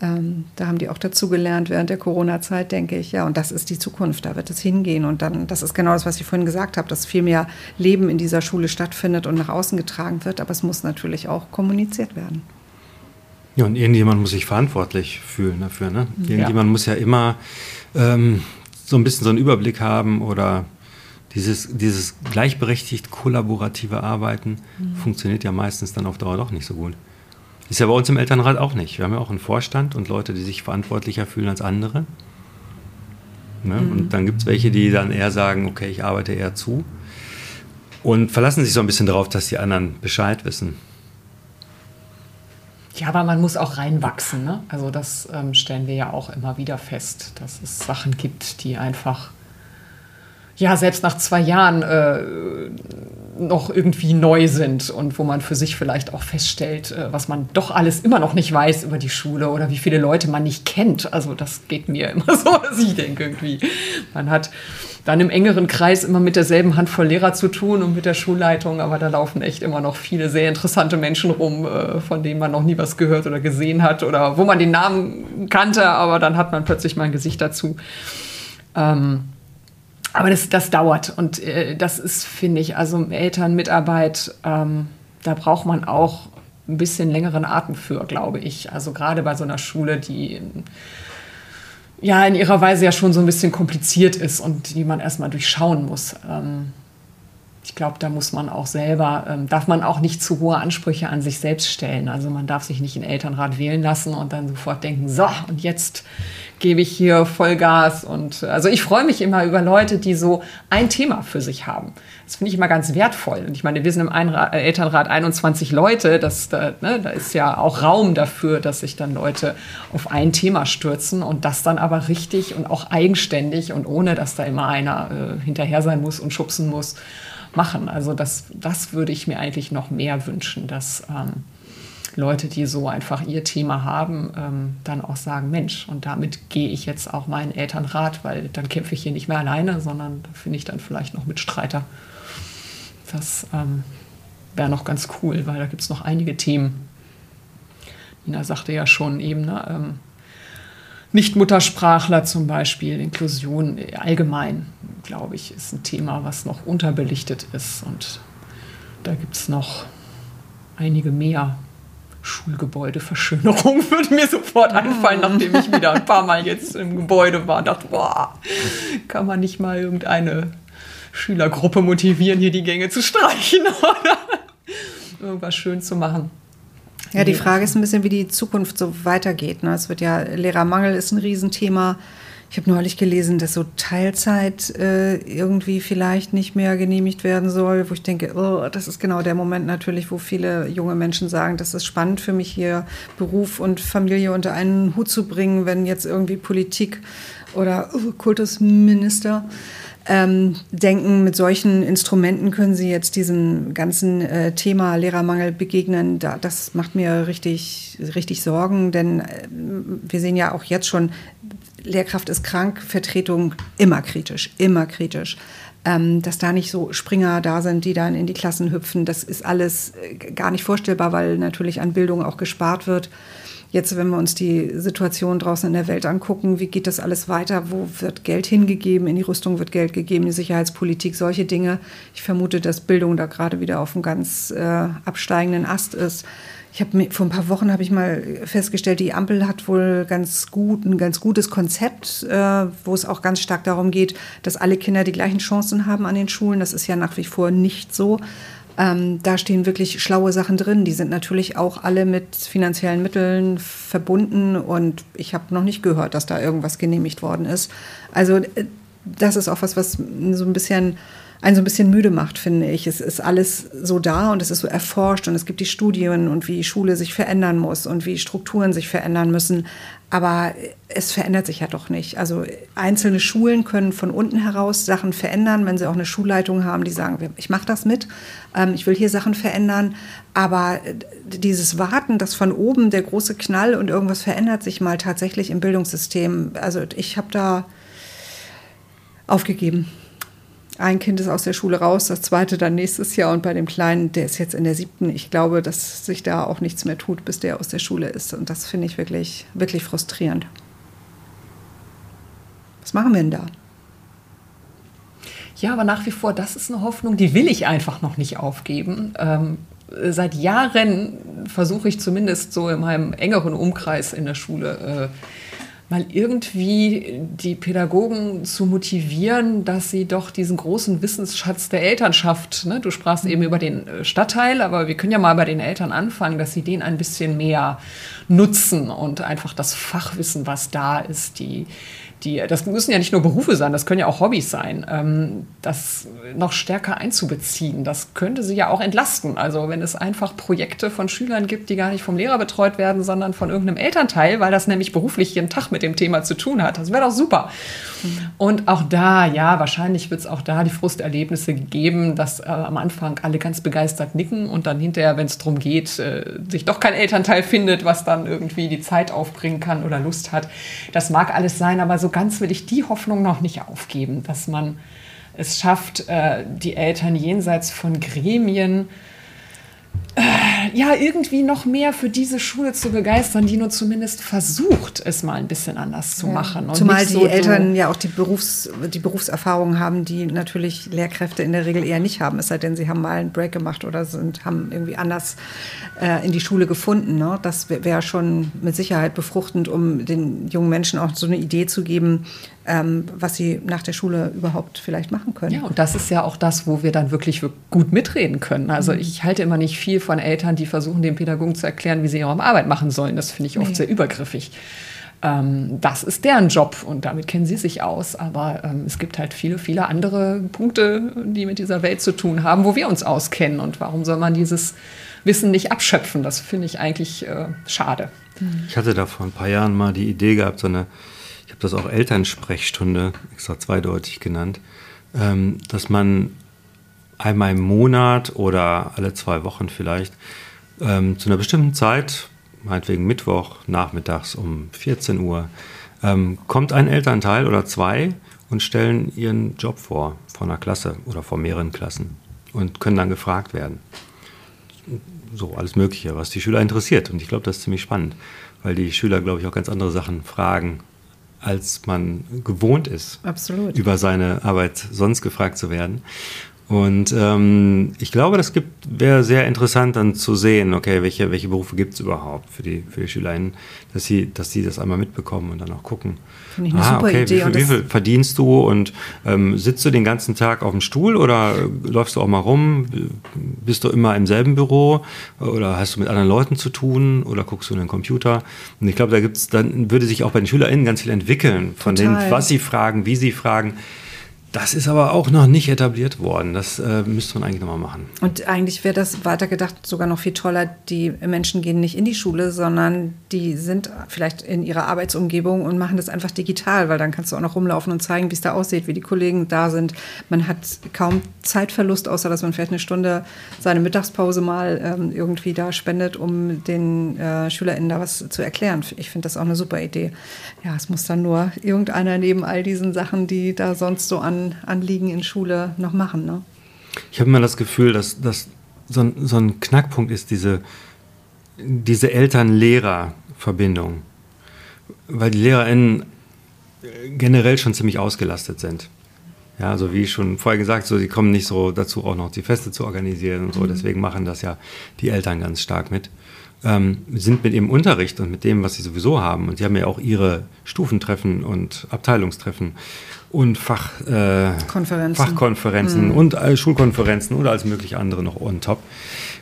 Ähm, da haben die auch dazu gelernt während der Corona-Zeit, denke ich. Ja, und das ist die Zukunft, da wird es hingehen. Und dann, das ist genau das, was ich vorhin gesagt habe, dass viel mehr Leben in dieser Schule stattfindet und nach außen getragen wird. Aber es muss natürlich auch kommuniziert werden. Ja, und irgendjemand muss sich verantwortlich fühlen dafür. Ne? Irgendjemand ja. muss ja immer ähm, so ein bisschen so einen Überblick haben oder dieses, dieses gleichberechtigt kollaborative Arbeiten mhm. funktioniert ja meistens dann auf Dauer doch nicht so gut. Ist ja bei uns im Elternrat auch nicht. Wir haben ja auch einen Vorstand und Leute, die sich verantwortlicher fühlen als andere. Ne? Mhm. Und dann gibt es welche, die dann eher sagen, okay, ich arbeite eher zu. Und verlassen sich so ein bisschen darauf, dass die anderen Bescheid wissen. Ja, aber man muss auch reinwachsen. Ne? Also das ähm, stellen wir ja auch immer wieder fest, dass es Sachen gibt, die einfach ja selbst nach zwei Jahren äh, noch irgendwie neu sind und wo man für sich vielleicht auch feststellt, äh, was man doch alles immer noch nicht weiß über die Schule oder wie viele Leute man nicht kennt. Also das geht mir immer so, dass ich denke irgendwie, man hat dann im engeren Kreis immer mit derselben Handvoll Lehrer zu tun und mit der Schulleitung, aber da laufen echt immer noch viele sehr interessante Menschen rum, äh, von denen man noch nie was gehört oder gesehen hat oder wo man den Namen kannte, aber dann hat man plötzlich mal ein Gesicht dazu. Ähm, aber das, das dauert und äh, das ist, finde ich, also Elternmitarbeit, ähm, da braucht man auch ein bisschen längeren Atem für, glaube ich. Also gerade bei so einer Schule, die in, ja in ihrer Weise ja schon so ein bisschen kompliziert ist und die man erstmal durchschauen muss. Ähm, ich glaube, da muss man auch selber, ähm, darf man auch nicht zu hohe Ansprüche an sich selbst stellen. Also man darf sich nicht in Elternrat wählen lassen und dann sofort denken, so, und jetzt gebe ich hier Vollgas. Und also ich freue mich immer über Leute, die so ein Thema für sich haben. Das finde ich immer ganz wertvoll. Und ich meine, wir sind im Einra Elternrat 21 Leute. Das, da, ne, da ist ja auch Raum dafür, dass sich dann Leute auf ein Thema stürzen und das dann aber richtig und auch eigenständig und ohne, dass da immer einer äh, hinterher sein muss und schubsen muss, machen. Also das, das würde ich mir eigentlich noch mehr wünschen, dass ähm, Leute, die so einfach ihr Thema haben, ähm, dann auch sagen, Mensch, und damit gehe ich jetzt auch meinen Elternrat, weil dann kämpfe ich hier nicht mehr alleine, sondern finde ich dann vielleicht noch Mitstreiter. Das ähm, wäre noch ganz cool, weil da gibt es noch einige Themen. Nina sagte ja schon eben, ne, ähm, Nicht-Muttersprachler zum Beispiel, Inklusion allgemein, glaube ich, ist ein Thema, was noch unterbelichtet ist. Und da gibt es noch einige mehr. Schulgebäudeverschönerung würde mir sofort einfallen, nachdem ich wieder ein paar Mal jetzt im Gebäude war. Dachte, boah, kann man nicht mal irgendeine Schülergruppe motivieren, hier die Gänge zu streichen oder irgendwas schön zu machen. Ja, die Frage ist ein bisschen, wie die Zukunft so weitergeht. Ne? Es wird ja, Lehrermangel ist ein Riesenthema. Ich habe neulich gelesen, dass so Teilzeit äh, irgendwie vielleicht nicht mehr genehmigt werden soll, wo ich denke, oh, das ist genau der Moment natürlich, wo viele junge Menschen sagen, das ist spannend für mich hier, Beruf und Familie unter einen Hut zu bringen, wenn jetzt irgendwie Politik oder oh, Kultusminister ähm, denken, mit solchen Instrumenten können sie jetzt diesem ganzen äh, Thema Lehrermangel begegnen. Da, das macht mir richtig, richtig Sorgen, denn äh, wir sehen ja auch jetzt schon, Lehrkraft ist krank, Vertretung immer kritisch, immer kritisch. Ähm, dass da nicht so Springer da sind, die dann in die Klassen hüpfen, das ist alles äh, gar nicht vorstellbar, weil natürlich an Bildung auch gespart wird. Jetzt, wenn wir uns die Situation draußen in der Welt angucken, wie geht das alles weiter? Wo wird Geld hingegeben? In die Rüstung wird Geld gegeben, in die Sicherheitspolitik, solche Dinge. Ich vermute, dass Bildung da gerade wieder auf einem ganz äh, absteigenden Ast ist. Ich habe vor ein paar Wochen habe ich mal festgestellt, die Ampel hat wohl ganz gut ein ganz gutes Konzept, äh, wo es auch ganz stark darum geht, dass alle Kinder die gleichen Chancen haben an den Schulen. Das ist ja nach wie vor nicht so. Ähm, da stehen wirklich schlaue Sachen drin. Die sind natürlich auch alle mit finanziellen Mitteln verbunden und ich habe noch nicht gehört, dass da irgendwas genehmigt worden ist. Also äh, das ist auch was, was so ein bisschen einen so ein bisschen müde macht, finde ich. Es ist alles so da und es ist so erforscht und es gibt die Studien und wie Schule sich verändern muss und wie Strukturen sich verändern müssen. Aber es verändert sich ja doch nicht. Also einzelne Schulen können von unten heraus Sachen verändern, wenn sie auch eine Schulleitung haben, die sagen, ich mache das mit, ähm, ich will hier Sachen verändern. Aber dieses Warten, dass von oben der große Knall und irgendwas verändert sich mal tatsächlich im Bildungssystem, also ich habe da aufgegeben. Ein Kind ist aus der Schule raus, das zweite dann nächstes Jahr und bei dem Kleinen, der ist jetzt in der siebten. Ich glaube, dass sich da auch nichts mehr tut, bis der aus der Schule ist. Und das finde ich wirklich, wirklich frustrierend. Was machen wir denn da? Ja, aber nach wie vor, das ist eine Hoffnung, die will ich einfach noch nicht aufgeben. Ähm, seit Jahren versuche ich zumindest so in meinem engeren Umkreis in der Schule äh, mal irgendwie die Pädagogen zu motivieren, dass sie doch diesen großen Wissensschatz der Elternschaft, ne, du sprachst eben über den äh, Stadtteil, aber wir können ja mal bei den Eltern anfangen, dass sie den ein bisschen mehr nutzen und einfach das Fachwissen, was da ist, die die, das müssen ja nicht nur Berufe sein, das können ja auch Hobbys sein, ähm, das noch stärker einzubeziehen. Das könnte sie ja auch entlasten. Also wenn es einfach Projekte von Schülern gibt, die gar nicht vom Lehrer betreut werden, sondern von irgendeinem Elternteil, weil das nämlich beruflich jeden Tag mit dem Thema zu tun hat. Das wäre doch super. Und auch da, ja, wahrscheinlich wird es auch da die Frusterlebnisse geben, dass äh, am Anfang alle ganz begeistert nicken und dann hinterher, wenn es darum geht, äh, sich doch kein Elternteil findet, was dann irgendwie die Zeit aufbringen kann oder Lust hat. Das mag alles sein, aber so ganz will ich die Hoffnung noch nicht aufgeben, dass man es schafft, äh, die Eltern jenseits von Gremien äh, ja, irgendwie noch mehr für diese Schule zu begeistern, die nur zumindest versucht, es mal ein bisschen anders zu ja. machen. Zumal die so Eltern ja auch die, Berufs-, die Berufserfahrung haben, die natürlich Lehrkräfte in der Regel eher nicht haben, es sei denn, sie haben mal einen Break gemacht oder sind, haben irgendwie anders äh, in die Schule gefunden. Ne? Das wäre schon mit Sicherheit befruchtend, um den jungen Menschen auch so eine Idee zu geben, ähm, was sie nach der Schule überhaupt vielleicht machen können. Ja, und das ist ja auch das, wo wir dann wirklich gut mitreden können. Also mhm. ich halte immer nicht viel von Eltern, die versuchen, den Pädagogen zu erklären, wie sie ihre Arbeit machen sollen. Das finde ich oft nee. sehr übergriffig. Ähm, das ist deren Job und damit kennen sie sich aus. Aber ähm, es gibt halt viele, viele andere Punkte, die mit dieser Welt zu tun haben, wo wir uns auskennen. Und warum soll man dieses Wissen nicht abschöpfen? Das finde ich eigentlich äh, schade. Ich hatte da vor ein paar Jahren mal die Idee gehabt, so eine habe das auch Elternsprechstunde extra zweideutig genannt, ähm, dass man einmal im Monat oder alle zwei Wochen vielleicht ähm, zu einer bestimmten Zeit, meinetwegen Mittwoch, nachmittags um 14 Uhr, ähm, kommt ein Elternteil oder zwei und stellen ihren Job vor, vor einer Klasse oder vor mehreren Klassen und können dann gefragt werden. So alles Mögliche, was die Schüler interessiert. Und ich glaube, das ist ziemlich spannend, weil die Schüler, glaube ich, auch ganz andere Sachen fragen als man gewohnt ist, Absolut. über seine Arbeit sonst gefragt zu werden. Und ähm, ich glaube, das wäre sehr interessant dann zu sehen, okay, welche, welche Berufe gibt es überhaupt für die, für die SchülerInnen, dass sie, dass sie das einmal mitbekommen und dann auch gucken. Finde ich eine ah, super okay, Idee. Wie viel, wie viel verdienst du und ähm, sitzt du den ganzen Tag auf dem Stuhl oder läufst du auch mal rum? Bist du immer im selben Büro oder hast du mit anderen Leuten zu tun oder guckst du in den Computer? Und ich glaube, da gibt's, dann würde sich auch bei den SchülerInnen ganz viel entwickeln von Total. denen, was sie fragen, wie sie fragen. Das ist aber auch noch nicht etabliert worden. Das äh, müsste man eigentlich nochmal machen. Und eigentlich wäre das weitergedacht sogar noch viel toller. Die Menschen gehen nicht in die Schule, sondern die sind vielleicht in ihrer Arbeitsumgebung und machen das einfach digital, weil dann kannst du auch noch rumlaufen und zeigen, wie es da aussieht, wie die Kollegen da sind. Man hat kaum Zeitverlust, außer dass man vielleicht eine Stunde seine Mittagspause mal ähm, irgendwie da spendet, um den äh, SchülerInnen da was zu erklären. Ich finde das auch eine super Idee. Ja, es muss dann nur irgendeiner neben all diesen Sachen, die da sonst so an Anliegen in Schule noch machen. Ne? Ich habe immer das Gefühl, dass das so ein, so ein Knackpunkt ist, diese, diese Eltern-Lehrer-Verbindung. Weil die LehrerInnen generell schon ziemlich ausgelastet sind. Ja, also wie schon vorher gesagt, so, sie kommen nicht so dazu, auch noch die Feste zu organisieren und so. Mhm. Deswegen machen das ja die Eltern ganz stark mit. Ähm, sind mit ihrem Unterricht und mit dem, was sie sowieso haben. Und sie haben ja auch ihre Stufentreffen und Abteilungstreffen und Fach, äh, Fachkonferenzen mhm. und äh, Schulkonferenzen oder als mögliche andere noch on top.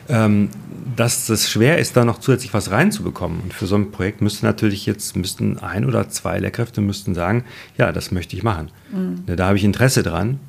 Ähm, dass es schwer ist, da noch zusätzlich was reinzubekommen. Und für so ein Projekt müsste natürlich jetzt, müssten ein oder zwei Lehrkräfte müssten sagen, ja, das möchte ich machen. Mhm. Da habe ich Interesse dran.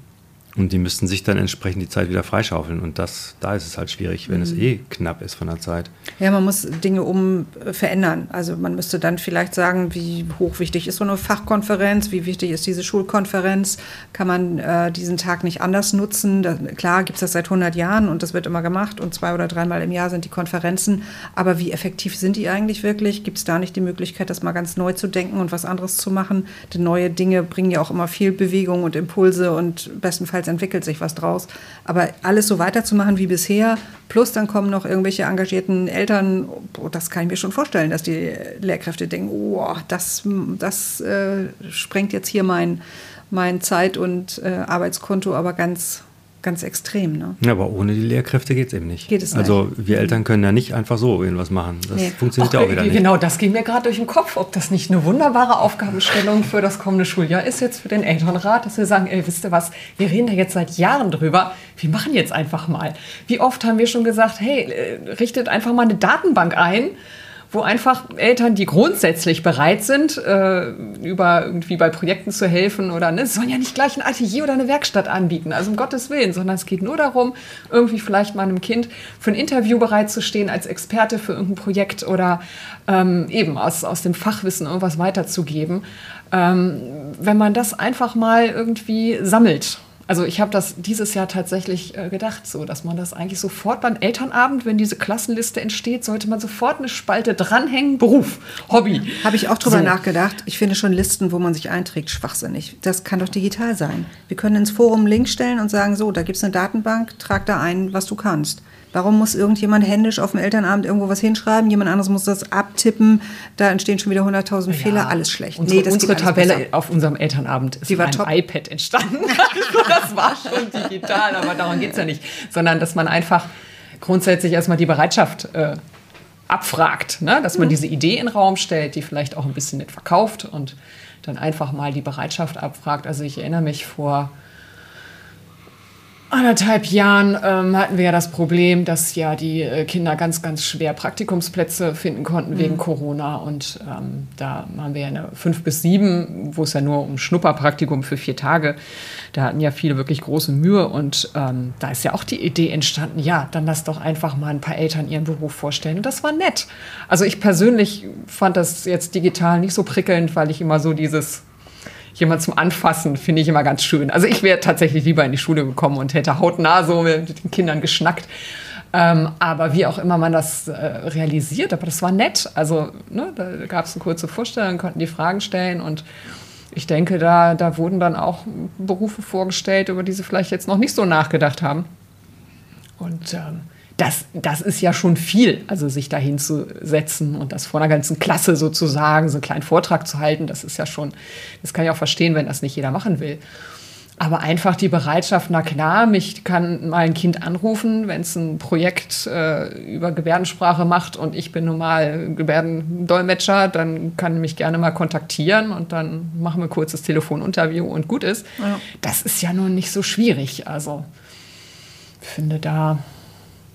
Und die müssten sich dann entsprechend die Zeit wieder freischaufeln. Und das, da ist es halt schwierig, wenn mhm. es eh knapp ist von der Zeit. Ja, man muss Dinge um äh, verändern. Also man müsste dann vielleicht sagen, wie hochwichtig ist so eine Fachkonferenz, wie wichtig ist diese Schulkonferenz. Kann man äh, diesen Tag nicht anders nutzen? Da, klar gibt es das seit 100 Jahren und das wird immer gemacht und zwei oder dreimal im Jahr sind die Konferenzen. Aber wie effektiv sind die eigentlich wirklich? Gibt es da nicht die Möglichkeit, das mal ganz neu zu denken und was anderes zu machen? Denn neue Dinge bringen ja auch immer viel Bewegung und Impulse und bestenfalls bestenfalls entwickelt sich was draus. Aber alles so weiterzumachen wie bisher, plus dann kommen noch irgendwelche engagierten Eltern, oh, das kann ich mir schon vorstellen, dass die Lehrkräfte denken, oh, das, das äh, sprengt jetzt hier mein, mein Zeit- und äh, Arbeitskonto aber ganz ganz extrem. Ne? Ja, aber ohne die Lehrkräfte geht es eben nicht. Geht es also nicht. wir Eltern können ja nicht einfach so irgendwas machen. Das Nee. funktioniert Ach, ja auch wieder nicht. Genau, das ging mir gerade durch den Kopf, ob das nicht eine wunderbare Aufgabenstellung für das kommende Schuljahr ist jetzt für den Elternrat, dass wir sagen, ey, wisst ihr was, wir reden da jetzt seit Jahren drüber, wir machen jetzt einfach mal. Wie oft haben wir schon gesagt, hey, äh, richtet einfach mal eine Datenbank ein, wo einfach Eltern, die grundsätzlich bereit sind, äh, über irgendwie bei Projekten zu helfen oder ne, sollen ja nicht gleich ein Atelier oder eine Werkstatt anbieten, also um Gottes Willen, sondern es geht nur darum, irgendwie vielleicht mal einem Kind für ein Interview bereitzustehen als Experte für irgendein Projekt oder ähm, eben aus, aus dem Fachwissen irgendwas weiterzugeben. Ähm, wenn man das einfach mal irgendwie sammelt. Also ich habe das dieses Jahr tatsächlich äh, gedacht, so dass man das eigentlich sofort beim Elternabend, wenn diese Klassenliste entsteht, sollte man sofort eine Spalte dranhängen, Beruf, Hobby. Habe ich auch drüber So. nachgedacht. Ich finde schon Listen, wo man sich einträgt, schwachsinnig. Das kann doch digital sein. Wir können ins Forum einen Link stellen und sagen, so, da gibt es eine Datenbank, trag da ein, was du kannst. Warum muss irgendjemand händisch auf dem Elternabend irgendwo was hinschreiben? Jemand anderes muss das abtippen. Da entstehen schon wieder 100.000 Fehler. Alles schlecht. Unsere, das geht unsere Tabelle besser. auf unserem Elternabend ist Die war ein top. iPad entstanden. Also das war schon digital, aber darum geht es ja nicht. Sondern dass man einfach grundsätzlich erstmal die Bereitschaft äh, abfragt. Ne? Dass man diese Idee in den Raum stellt, die vielleicht auch ein bisschen nicht verkauft und dann einfach mal die Bereitschaft abfragt. Also ich erinnere mich vor anderthalb Jahren ähm, hatten wir ja das Problem, dass ja die äh, Kinder ganz, ganz schwer Praktikumsplätze finden konnten wegen Corona. Und ähm, da waren wir ja eine fünf bis sieben, wo es ja nur um Schnupperpraktikum für vier Tage. Da hatten ja viele wirklich große Mühe. Und ähm, da ist ja auch die Idee entstanden, ja, dann lass doch einfach mal ein paar Eltern ihren Beruf vorstellen. Und das war nett. Also ich persönlich fand das jetzt digital nicht so prickelnd, weil ich immer so dieses jemand zum Anfassen finde ich immer ganz schön. Also ich wäre tatsächlich lieber in die Schule gekommen und hätte hautnah so mit den Kindern geschnackt. Ähm, aber wie auch immer man das äh, realisiert, aber das war nett. Also ne, da gab es eine kurze Vorstellung, konnten die Fragen stellen und ich denke, da, da wurden dann auch Berufe vorgestellt, über die sie vielleicht jetzt noch nicht so nachgedacht haben. Und ähm, das, das ist ja schon viel, also sich da hinzusetzen und das vor einer ganzen Klasse sozusagen, so einen kleinen Vortrag zu halten, das ist ja schon, das kann ich auch verstehen, wenn das nicht jeder machen will. Aber einfach die Bereitschaft, na klar, mich kann mal ein Kind anrufen, wenn es ein Projekt äh, über Gebärdensprache macht und ich bin nun mal Gebärdendolmetscher, dann kann mich gerne mal kontaktieren und dann machen wir ein kurzes Telefoninterview und gut ist. Ja. Das ist ja nun nicht so schwierig. Also ich finde da,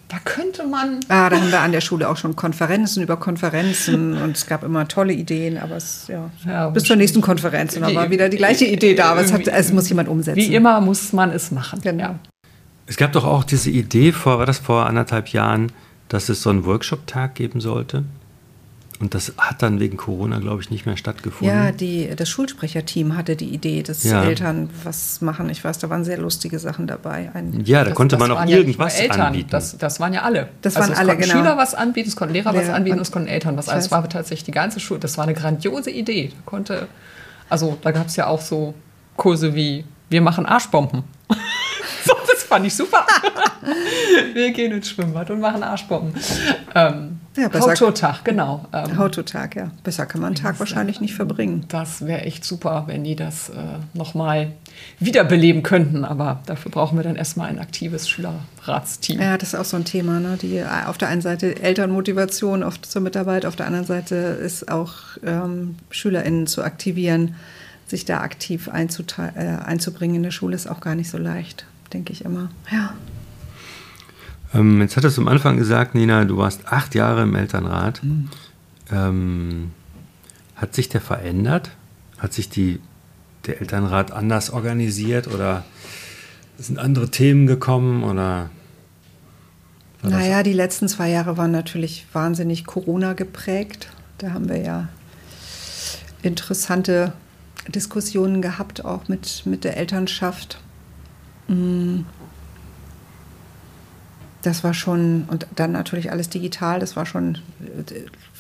da könnte man. Ah, da haben wir an der Schule auch schon Konferenzen über Konferenzen und es gab immer tolle Ideen, aber es, ja, Ja, bis zur nächsten Konferenz und dann war wieder die gleiche Idee da, aber es, hat, es muss jemand umsetzen. Wie immer muss man es machen. Genau. Ja. Es gab doch auch diese Idee vor, war das vor anderthalb Jahren, dass es so einen Workshop-Tag geben sollte. Und das hat dann wegen Corona, glaube ich, nicht mehr stattgefunden. Ja, die, das Schulsprecherteam hatte die Idee, dass Ja. Eltern was machen. Ich weiß, da waren sehr lustige Sachen dabei. Ein, Ja, da Das- konnte das man auch ja irgendwas nur Eltern, anbieten. Das, das waren ja alle. Das also waren es alle, konnten genau. Schüler was anbieten, es konnten Lehrer was Lehrer anbieten, und- es konnten Eltern was. Also es war tatsächlich die ganze Schule. Das war eine grandiose Idee. Da konnte, also da gab es ja auch so Kurse wie wir machen Arschbomben. so, das fand ich super. wir gehen ins Schwimmbad und machen Arschbomben. Ähm, Ja, besser- Hautotag, genau. Ähm, Hautotag, ja. Besser kann man einen Tag wahrscheinlich nicht verbringen. Das wäre echt super, wenn die das äh, nochmal wiederbeleben könnten. Aber dafür brauchen wir dann erstmal ein aktives Schülerratsteam. Ja, das ist auch so ein Thema. Ne? Die, auf der einen Seite Elternmotivation oft zur Mitarbeit, auf der anderen Seite ist auch ähm, SchülerInnen zu aktivieren, sich da aktiv äh, einzubringen in der Schule, ist auch gar nicht so leicht, denke ich immer. Ja. Ähm, jetzt hattest du am Anfang gesagt, Nina, du warst acht Jahre im Elternrat. Mhm. Ähm, hat sich der verändert? Hat sich die, der Elternrat anders organisiert oder sind andere Themen gekommen oder? Naja, die letzten zwei Jahre waren natürlich wahnsinnig Corona geprägt. Da haben wir ja interessante Diskussionen gehabt, auch mit, mit der Elternschaft. Mm. Das war schon, und dann natürlich alles digital, das war schon äh,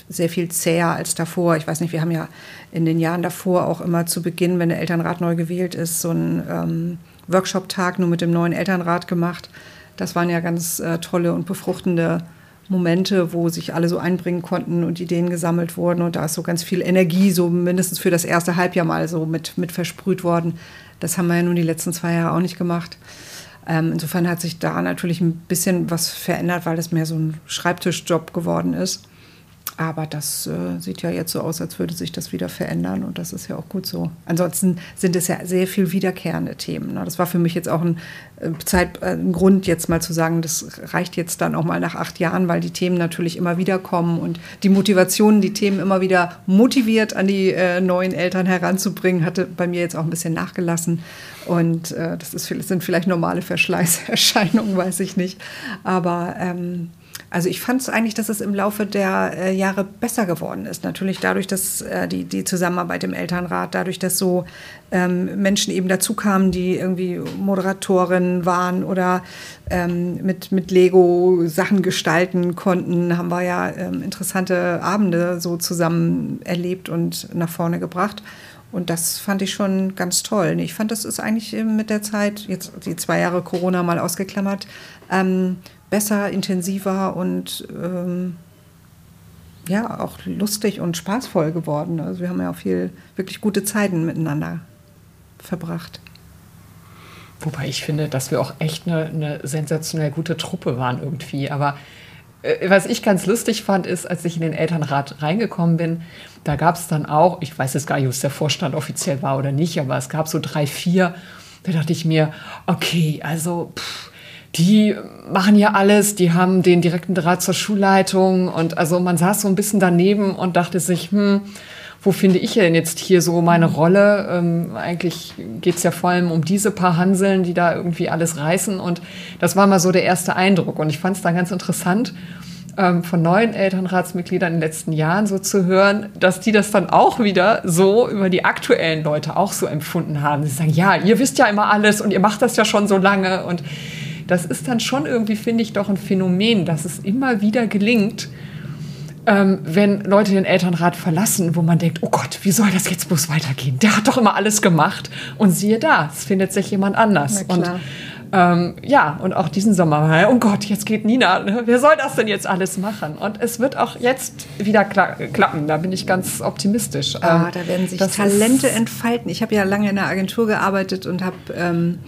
sehr viel zäher als davor. Ich weiß nicht, wir haben ja in den Jahren davor auch immer zu Beginn, wenn der Elternrat neu gewählt ist, so einen ähm, Workshop-Tag nur mit dem neuen Elternrat gemacht. Das waren ja ganz äh, tolle und befruchtende Momente, wo sich alle so einbringen konnten und Ideen gesammelt wurden. Und da ist so ganz viel Energie, so mindestens für das erste Halbjahr mal so mit, mit versprüht worden. Das haben wir ja nun die letzten zwei Jahre auch nicht gemacht. Ähm, insofern hat sich da natürlich ein bisschen was verändert, weil das mehr so ein Schreibtischjob geworden ist. Aber das äh, sieht ja jetzt so aus, als würde sich das wieder verändern und das ist ja auch gut so. Ansonsten sind es ja sehr viel wiederkehrende Themen. Ne? Das war für mich jetzt auch ein, äh, Zeit, äh, ein Grund, jetzt mal zu sagen, das reicht jetzt dann auch mal nach acht Jahren, weil die Themen natürlich immer wieder kommen und die Motivation, die Themen immer wieder motiviert an die äh, neuen Eltern heranzubringen, hatte bei mir jetzt auch ein bisschen nachgelassen. Und äh, das, ist, sind vielleicht normale Verschleißerscheinungen, weiß ich nicht. Aber ähm, also ich fand es eigentlich, dass es im Laufe der äh, Jahre besser geworden ist. Natürlich dadurch, dass äh, die, die Zusammenarbeit im Elternrat, dadurch, dass so ähm, Menschen eben dazu kamen, die irgendwie Moderatorinnen waren oder ähm, mit, mit Lego Sachen gestalten konnten, haben wir ja ähm, interessante Abende so zusammen erlebt und nach vorne gebracht. Und das fand ich schon ganz toll. Ich fand, das ist eigentlich mit der Zeit, jetzt die zwei Jahre Corona mal ausgeklammert, ähm, besser, intensiver und ähm, ja, auch lustig und spaßvoll geworden. Also wir haben ja auch viel, wirklich gute Zeiten miteinander verbracht. Wobei ich finde, dass wir auch echt eine, eine sensationell gute Truppe waren irgendwie. Aber äh, was ich ganz lustig fand, ist, als ich in den Elternrat reingekommen bin, da gab es dann auch, ich weiß jetzt gar nicht, ob es der Vorstand offiziell war oder nicht, aber es gab so drei, vier. Da dachte ich mir, okay, also pff, die machen ja alles, die haben den direkten Draht zur Schulleitung. Und also man saß so ein bisschen daneben und dachte sich, hm, wo finde ich denn jetzt hier so meine Rolle? Ähm, eigentlich geht es ja vor allem um diese paar Hanseln, die da irgendwie alles reißen. Und das war mal so der erste Eindruck. Und ich fand es dann ganz interessant, ähm, von neuen Elternratsmitgliedern in den letzten Jahren so zu hören, dass die das dann auch wieder so über die aktuellen Leute auch so empfunden haben. Sie sagen, ja, ihr wisst ja immer alles und ihr macht das ja schon so lange. Und das ist dann schon irgendwie, finde ich, doch ein Phänomen, dass es immer wieder gelingt, ähm, wenn Leute den Elternrat verlassen, wo man denkt, oh Gott, wie soll das jetzt bloß weitergehen? Der hat doch immer alles gemacht. Und siehe da, es findet sich jemand anders. Und ähm, ja, und auch diesen Sommer, oh Gott, jetzt geht Nina, ne? wer soll das denn jetzt alles machen? Und es wird auch jetzt wieder kla klappen, da bin ich ganz optimistisch. Ah, ähm, da werden sich Talente entfalten. Ich habe ja lange in der Agentur gearbeitet und habe ähm,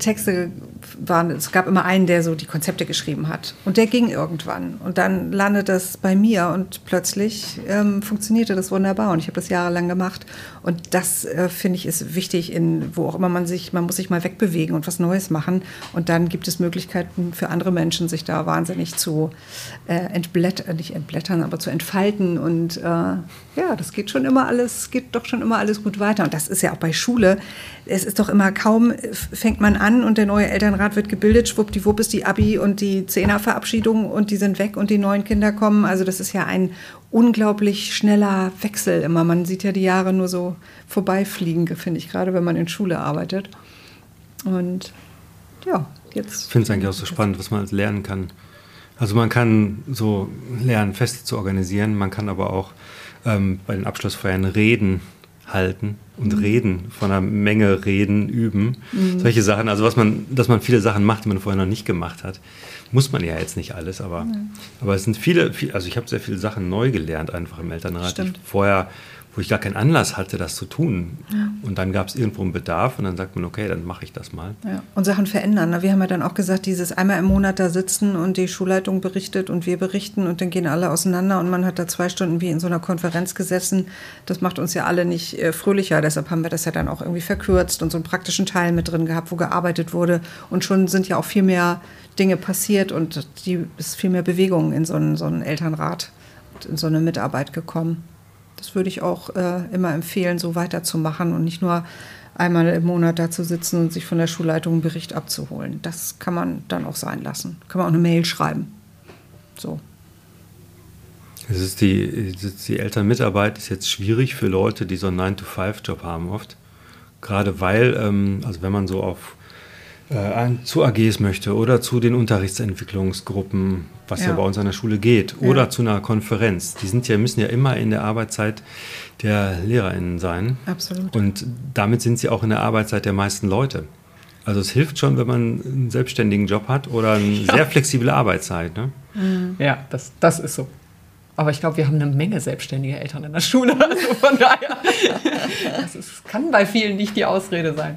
Texte waren, es gab immer einen, der so die Konzepte geschrieben hat. Und der ging irgendwann. Und dann landet das bei mir und plötzlich ähm, funktionierte das wunderbar. Und ich habe das jahrelang gemacht. Und das, äh, finde ich, ist wichtig, in, wo auch immer man sich, man muss sich mal wegbewegen und was Neues machen. Und dann gibt es Möglichkeiten für andere Menschen, sich da wahnsinnig zu äh, entblättern, nicht entblättern, aber zu entfalten. Und äh, ja, das geht schon immer alles, geht doch schon immer alles gut weiter. Und das ist ja auch bei Schule. Es ist doch immer kaum, fängt man an und der neue Elternrat wird gebildet, schwuppdiwupp ist die Abi und die Zehnerverabschiedung und die sind weg und die neuen Kinder kommen. Also das ist ja ein unglaublich schneller Wechsel immer. Man sieht ja die Jahre nur so vorbeifliegen, finde ich, gerade wenn man in Schule arbeitet. Und ja, jetzt. Ich finde es eigentlich auch so spannend, was man lernen kann. Also man kann so lernen, Feste zu organisieren, man kann aber auch ähm, bei den Abschlussfeiern reden halten und mhm. reden, von einer Menge reden, üben. Mhm. Solche Sachen, also was man, dass man viele Sachen macht, die man vorher noch nicht gemacht hat. Muss man ja jetzt nicht alles, aber, mhm. aber es sind viele, also ich habe sehr viele Sachen neu gelernt einfach im Elternrat. Stimmt. Ich vorher wo ich gar keinen Anlass hatte, das zu tun. Ja. Und dann gab es irgendwo einen Bedarf und dann sagt man, okay, dann mache ich das mal. Ja. Und Sachen verändern. Ne? Wir haben ja dann auch gesagt, dieses einmal im Monat da sitzen und die Schulleitung berichtet und wir berichten und dann gehen alle auseinander und man hat da zwei Stunden wie in so einer Konferenz gesessen. Das macht uns ja alle nicht äh, fröhlicher. Deshalb haben wir das ja dann auch irgendwie verkürzt und so einen praktischen Teil mit drin gehabt, wo gearbeitet wurde. Und schon sind ja auch viel mehr Dinge passiert und die ist viel mehr Bewegung in so einen, so einen Elternrat, in so eine Mitarbeit gekommen. Das würde ich auch äh, immer empfehlen, so weiterzumachen und nicht nur einmal im Monat da zu sitzen und sich von der Schulleitung einen Bericht abzuholen. Das kann man dann auch sein lassen. Kann man auch eine Mail schreiben. So. Es ist die, die Elternmitarbeit ist jetzt schwierig für Leute, die so einen 9-to-5-Job haben oft. Gerade weil, ähm, also wenn man so auf äh, zu AGs möchte oder zu den Unterrichtsentwicklungsgruppen, was ja, ja bei uns an der Schule geht, ja. oder zu einer Konferenz. Die sind ja, müssen ja immer in der Arbeitszeit der LehrerInnen sein. Absolut. Und damit sind sie auch in der Arbeitszeit der meisten Leute. Also es hilft schon, wenn man einen selbstständigen Job hat oder eine ja. sehr flexible Arbeitszeit. Ne? Ja, das, das ist so. Aber ich glaube, wir haben eine Menge selbstständige Eltern in der Schule. Also von daher, das ist, kann bei vielen nicht die Ausrede sein.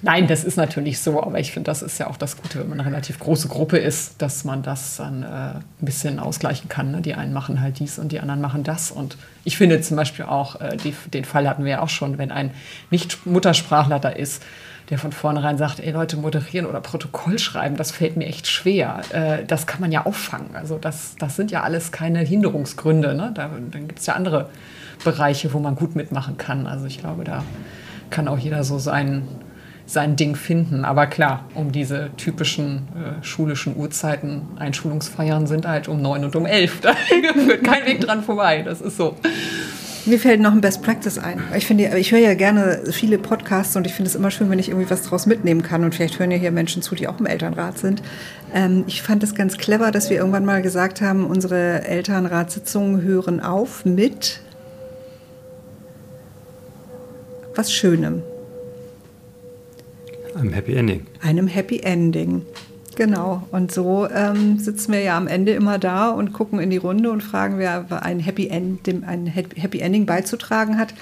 Nein, das ist natürlich so, aber ich finde, das ist ja auch das Gute, wenn man eine relativ große Gruppe ist, dass man das dann äh, ein bisschen ausgleichen kann. Ne? Die einen machen halt dies und die anderen machen das. Und ich finde zum Beispiel auch, äh, die, den Fall hatten wir ja auch schon, wenn ein Nicht-Muttersprachler da ist, der von vornherein sagt, ey Leute, moderieren oder Protokoll schreiben, das fällt mir echt schwer. Äh, das kann man ja auffangen. Also das, das sind ja alles keine Hinderungsgründe. Ne? Da, dann gibt es ja andere Bereiche, wo man gut mitmachen kann. Also ich glaube, da kann auch jeder so sein, sein Ding finden. Aber klar, um diese typischen äh, schulischen Uhrzeiten, Einschulungsfeiern sind halt um neun und um elf. Da führt kein Weg dran vorbei. Das ist so. Mir fällt noch ein Best Practice ein. Ich finde, ich höre ja gerne viele Podcasts und ich finde es immer schön, wenn ich irgendwie was daraus mitnehmen kann. Und vielleicht hören ja hier Menschen zu, die auch im Elternrat sind. Ähm, ich fand es ganz clever, dass wir irgendwann mal gesagt haben, unsere Elternratssitzungen hören auf mit was Schönem. Einem Happy Ending. Einem Happy Ending. Genau. Und so ähm, sitzen wir ja am Ende immer da und gucken in die Runde und fragen, wer ein Happy, End, dem ein Happy Ending beizutragen hat.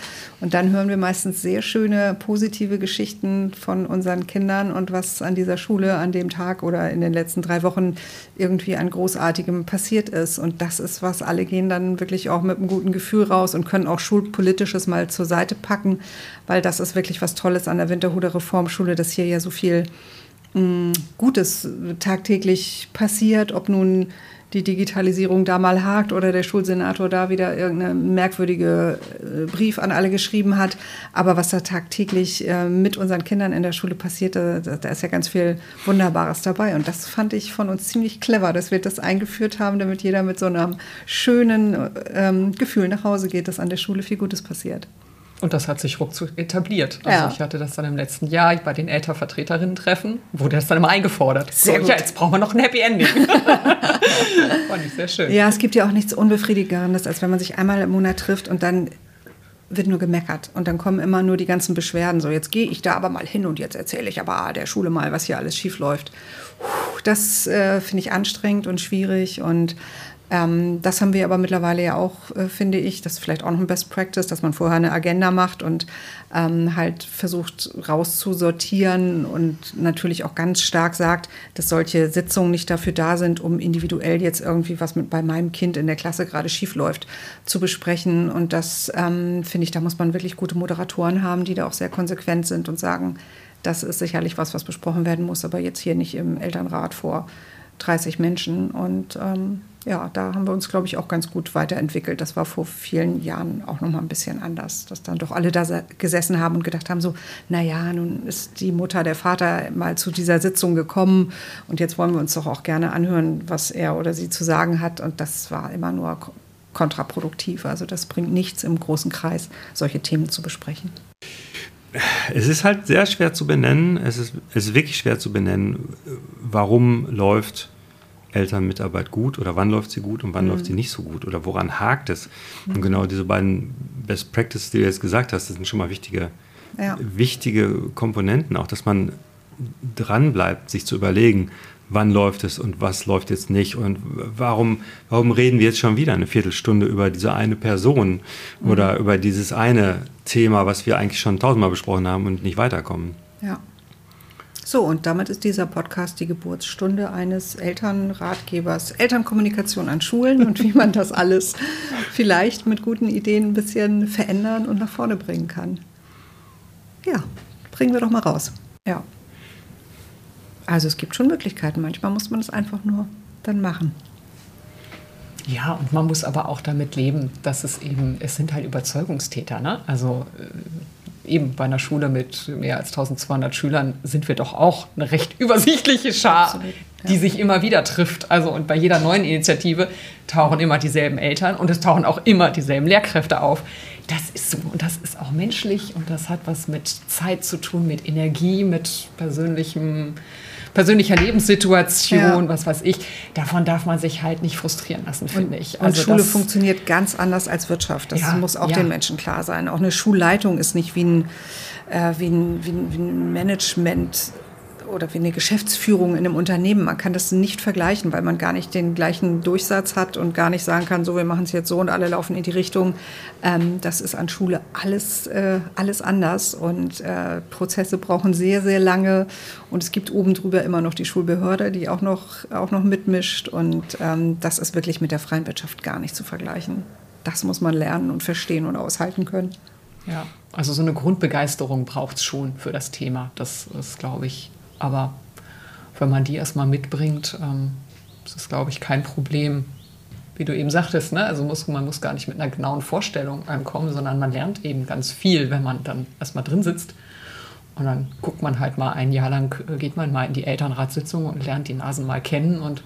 Und dann hören wir meistens sehr schöne, positive Geschichten von unseren Kindern und was an dieser Schule an dem Tag oder in den letzten drei Wochen irgendwie an Großartigem passiert ist. Und das ist was, alle gehen dann wirklich auch mit einem guten Gefühl raus und können auch Schulpolitisches mal zur Seite packen, weil das ist wirklich was Tolles an der Winterhuder Reformschule, dass hier ja so viel Gutes tagtäglich passiert, ob nun die Digitalisierung da mal hakt oder der Schulsenator da wieder irgendeinen merkwürdige äh, Brief an alle geschrieben hat. Aber was da tagtäglich äh, mit unseren Kindern in der Schule passiert, da, da, ist ja ganz viel Wunderbares dabei. Und das fand ich von uns ziemlich clever, dass wir das eingeführt haben, damit jeder mit so einem schönen ähm, Gefühl nach Hause geht, dass an der Schule viel Gutes passiert. Und das hat sich ruckzuck etabliert. Also ja. ich hatte das dann im letzten Jahr bei den Elternvertreterinnen-Treffen, wurde das dann immer eingefordert. Sehr so, ja, jetzt brauchen wir noch ein Happy Ending. Fand ich sehr schön. Ja, es gibt ja auch nichts Unbefriedigendes, als wenn man sich einmal im Monat trifft und dann wird nur gemeckert und dann kommen immer nur die ganzen Beschwerden. So, jetzt gehe ich da aber mal hin und jetzt erzähle ich aber der Schule mal, was hier alles schief läuft. Das äh, finde ich anstrengend und schwierig und ähm, das haben wir aber mittlerweile ja auch, äh, finde ich, das ist vielleicht auch noch ein Best Practice, dass man vorher eine Agenda macht und ähm, halt versucht rauszusortieren und natürlich auch ganz stark sagt, dass solche Sitzungen nicht dafür da sind, um individuell jetzt irgendwie was mit bei meinem Kind in der Klasse gerade schief läuft, zu besprechen. Und das ähm, finde ich, da muss man wirklich gute Moderatoren haben, die da auch sehr konsequent sind und sagen, das ist sicherlich was, was besprochen werden muss, aber jetzt hier nicht im Elternrat vor 30 Menschen. Und ähm, ja, da haben wir uns, glaube ich, auch ganz gut weiterentwickelt. Das war vor vielen Jahren auch noch mal ein bisschen anders, dass dann doch alle da gesessen haben und gedacht haben, so, naja, nun ist die Mutter, der Vater mal zu dieser Sitzung gekommen und jetzt wollen wir uns doch auch gerne anhören, was er oder sie zu sagen hat. Und das war immer nur kontraproduktiv. Also das bringt nichts im großen Kreis, solche Themen zu besprechen. Es ist halt sehr schwer zu benennen. Es ist, es ist wirklich schwer zu benennen, warum läuft Elternmitarbeit gut oder wann läuft sie gut und wann mhm. läuft sie nicht so gut oder woran hakt es. Mhm. Und genau diese beiden Best Practices, die du jetzt gesagt hast, das sind schon mal wichtige, ja. wichtige Komponenten, auch dass man dran bleibt, sich zu überlegen, wann läuft es und was läuft jetzt nicht und warum, warum reden wir jetzt schon wieder eine Viertelstunde über diese eine Person mhm. oder über dieses eine Thema, was wir eigentlich schon tausendmal besprochen haben und nicht weiterkommen. Ja. So, und damit ist dieser Podcast die Geburtsstunde eines Elternratgebers. Elternkommunikation an Schulen und wie man das alles vielleicht mit guten Ideen ein bisschen verändern und nach vorne bringen kann. Ja, bringen wir doch mal raus. Ja. Also es gibt schon Möglichkeiten. Manchmal muss man es einfach nur dann machen. Ja, und man muss aber auch damit leben, dass es eben, es sind halt Überzeugungstäter. Ne? Also äh, eben bei einer Schule mit mehr als 1200 Schülern sind wir doch auch eine recht übersichtliche Schar, Absolut, ja. die sich immer wieder trifft. Also und bei jeder neuen Initiative tauchen immer dieselben Eltern und es tauchen auch immer dieselben Lehrkräfte auf, das ist so und das ist auch menschlich und das hat was mit Zeit zu tun, mit Energie, mit persönlichem, persönlicher Lebenssituation, ja. was weiß ich. Davon darf man sich halt nicht frustrieren lassen, finde ich. Also und Schule funktioniert ganz anders als Wirtschaft. Das ja, muss auch ja. den Menschen klar sein. Auch eine Schulleitung ist nicht wie ein, äh, wie ein, wie ein, wie ein Management oder wie eine Geschäftsführung in einem Unternehmen. Man kann das nicht vergleichen, weil man gar nicht den gleichen Durchsatz hat und gar nicht sagen kann, so, wir machen es jetzt so und alle laufen in die Richtung. Ähm, das ist an Schule alles, äh, alles anders und äh, Prozesse brauchen sehr, sehr lange und es gibt oben drüber immer noch die Schulbehörde, die auch noch, auch noch mitmischt und ähm, das ist wirklich mit der freien Wirtschaft gar nicht zu vergleichen. Das muss man lernen und verstehen und aushalten können. Ja, also so eine Grundbegeisterung braucht es schon für das Thema. Das ist, glaube ich, aber wenn man die erstmal mitbringt, ähm, ist das, glaube ich, kein Problem. Wie du eben sagtest, ne? also muss, man muss gar nicht mit einer genauen Vorstellung ankommen, sondern man lernt eben ganz viel, wenn man dann erstmal drin sitzt. Und dann guckt man halt mal ein Jahr lang, äh, geht man mal in die Elternratssitzung und lernt die Nasen mal kennen und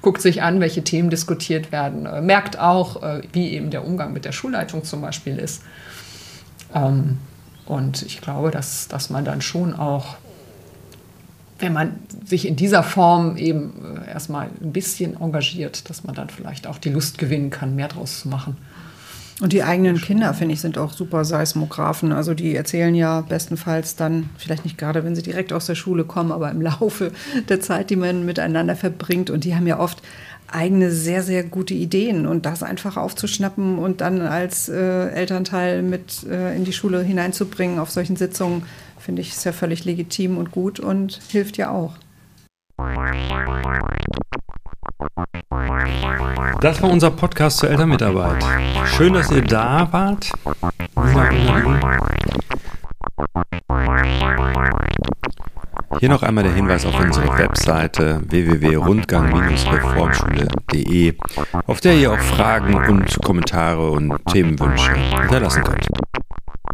guckt sich an, welche Themen diskutiert werden, äh, merkt auch, äh, wie eben der Umgang mit der Schulleitung zum Beispiel ist. Ähm, und ich glaube, dass, dass man dann schon auch wenn man sich in dieser Form eben äh, erstmal ein bisschen engagiert, dass man dann vielleicht auch die Lust gewinnen kann, mehr draus zu machen. Und die eigenen Kinder, finde ich, sind auch super Seismographen. Also die erzählen ja bestenfalls dann, vielleicht nicht gerade, wenn sie direkt aus der Schule kommen, aber im Laufe der Zeit, die man miteinander verbringt. Und die haben ja oft eigene sehr, sehr gute Ideen. Und das einfach aufzuschnappen und dann als äh, Elternteil mit äh, in die Schule hineinzubringen auf solchen Sitzungen, finde ich, ist ja völlig legitim und gut und hilft ja auch. Das war unser Podcast zur Elternmitarbeit. Schön, dass ihr da wart. Hier noch einmal der Hinweis auf unsere Webseite www.rundgang-reformschule.de, auf der ihr auch Fragen und Kommentare und Themenwünsche hinterlassen könnt.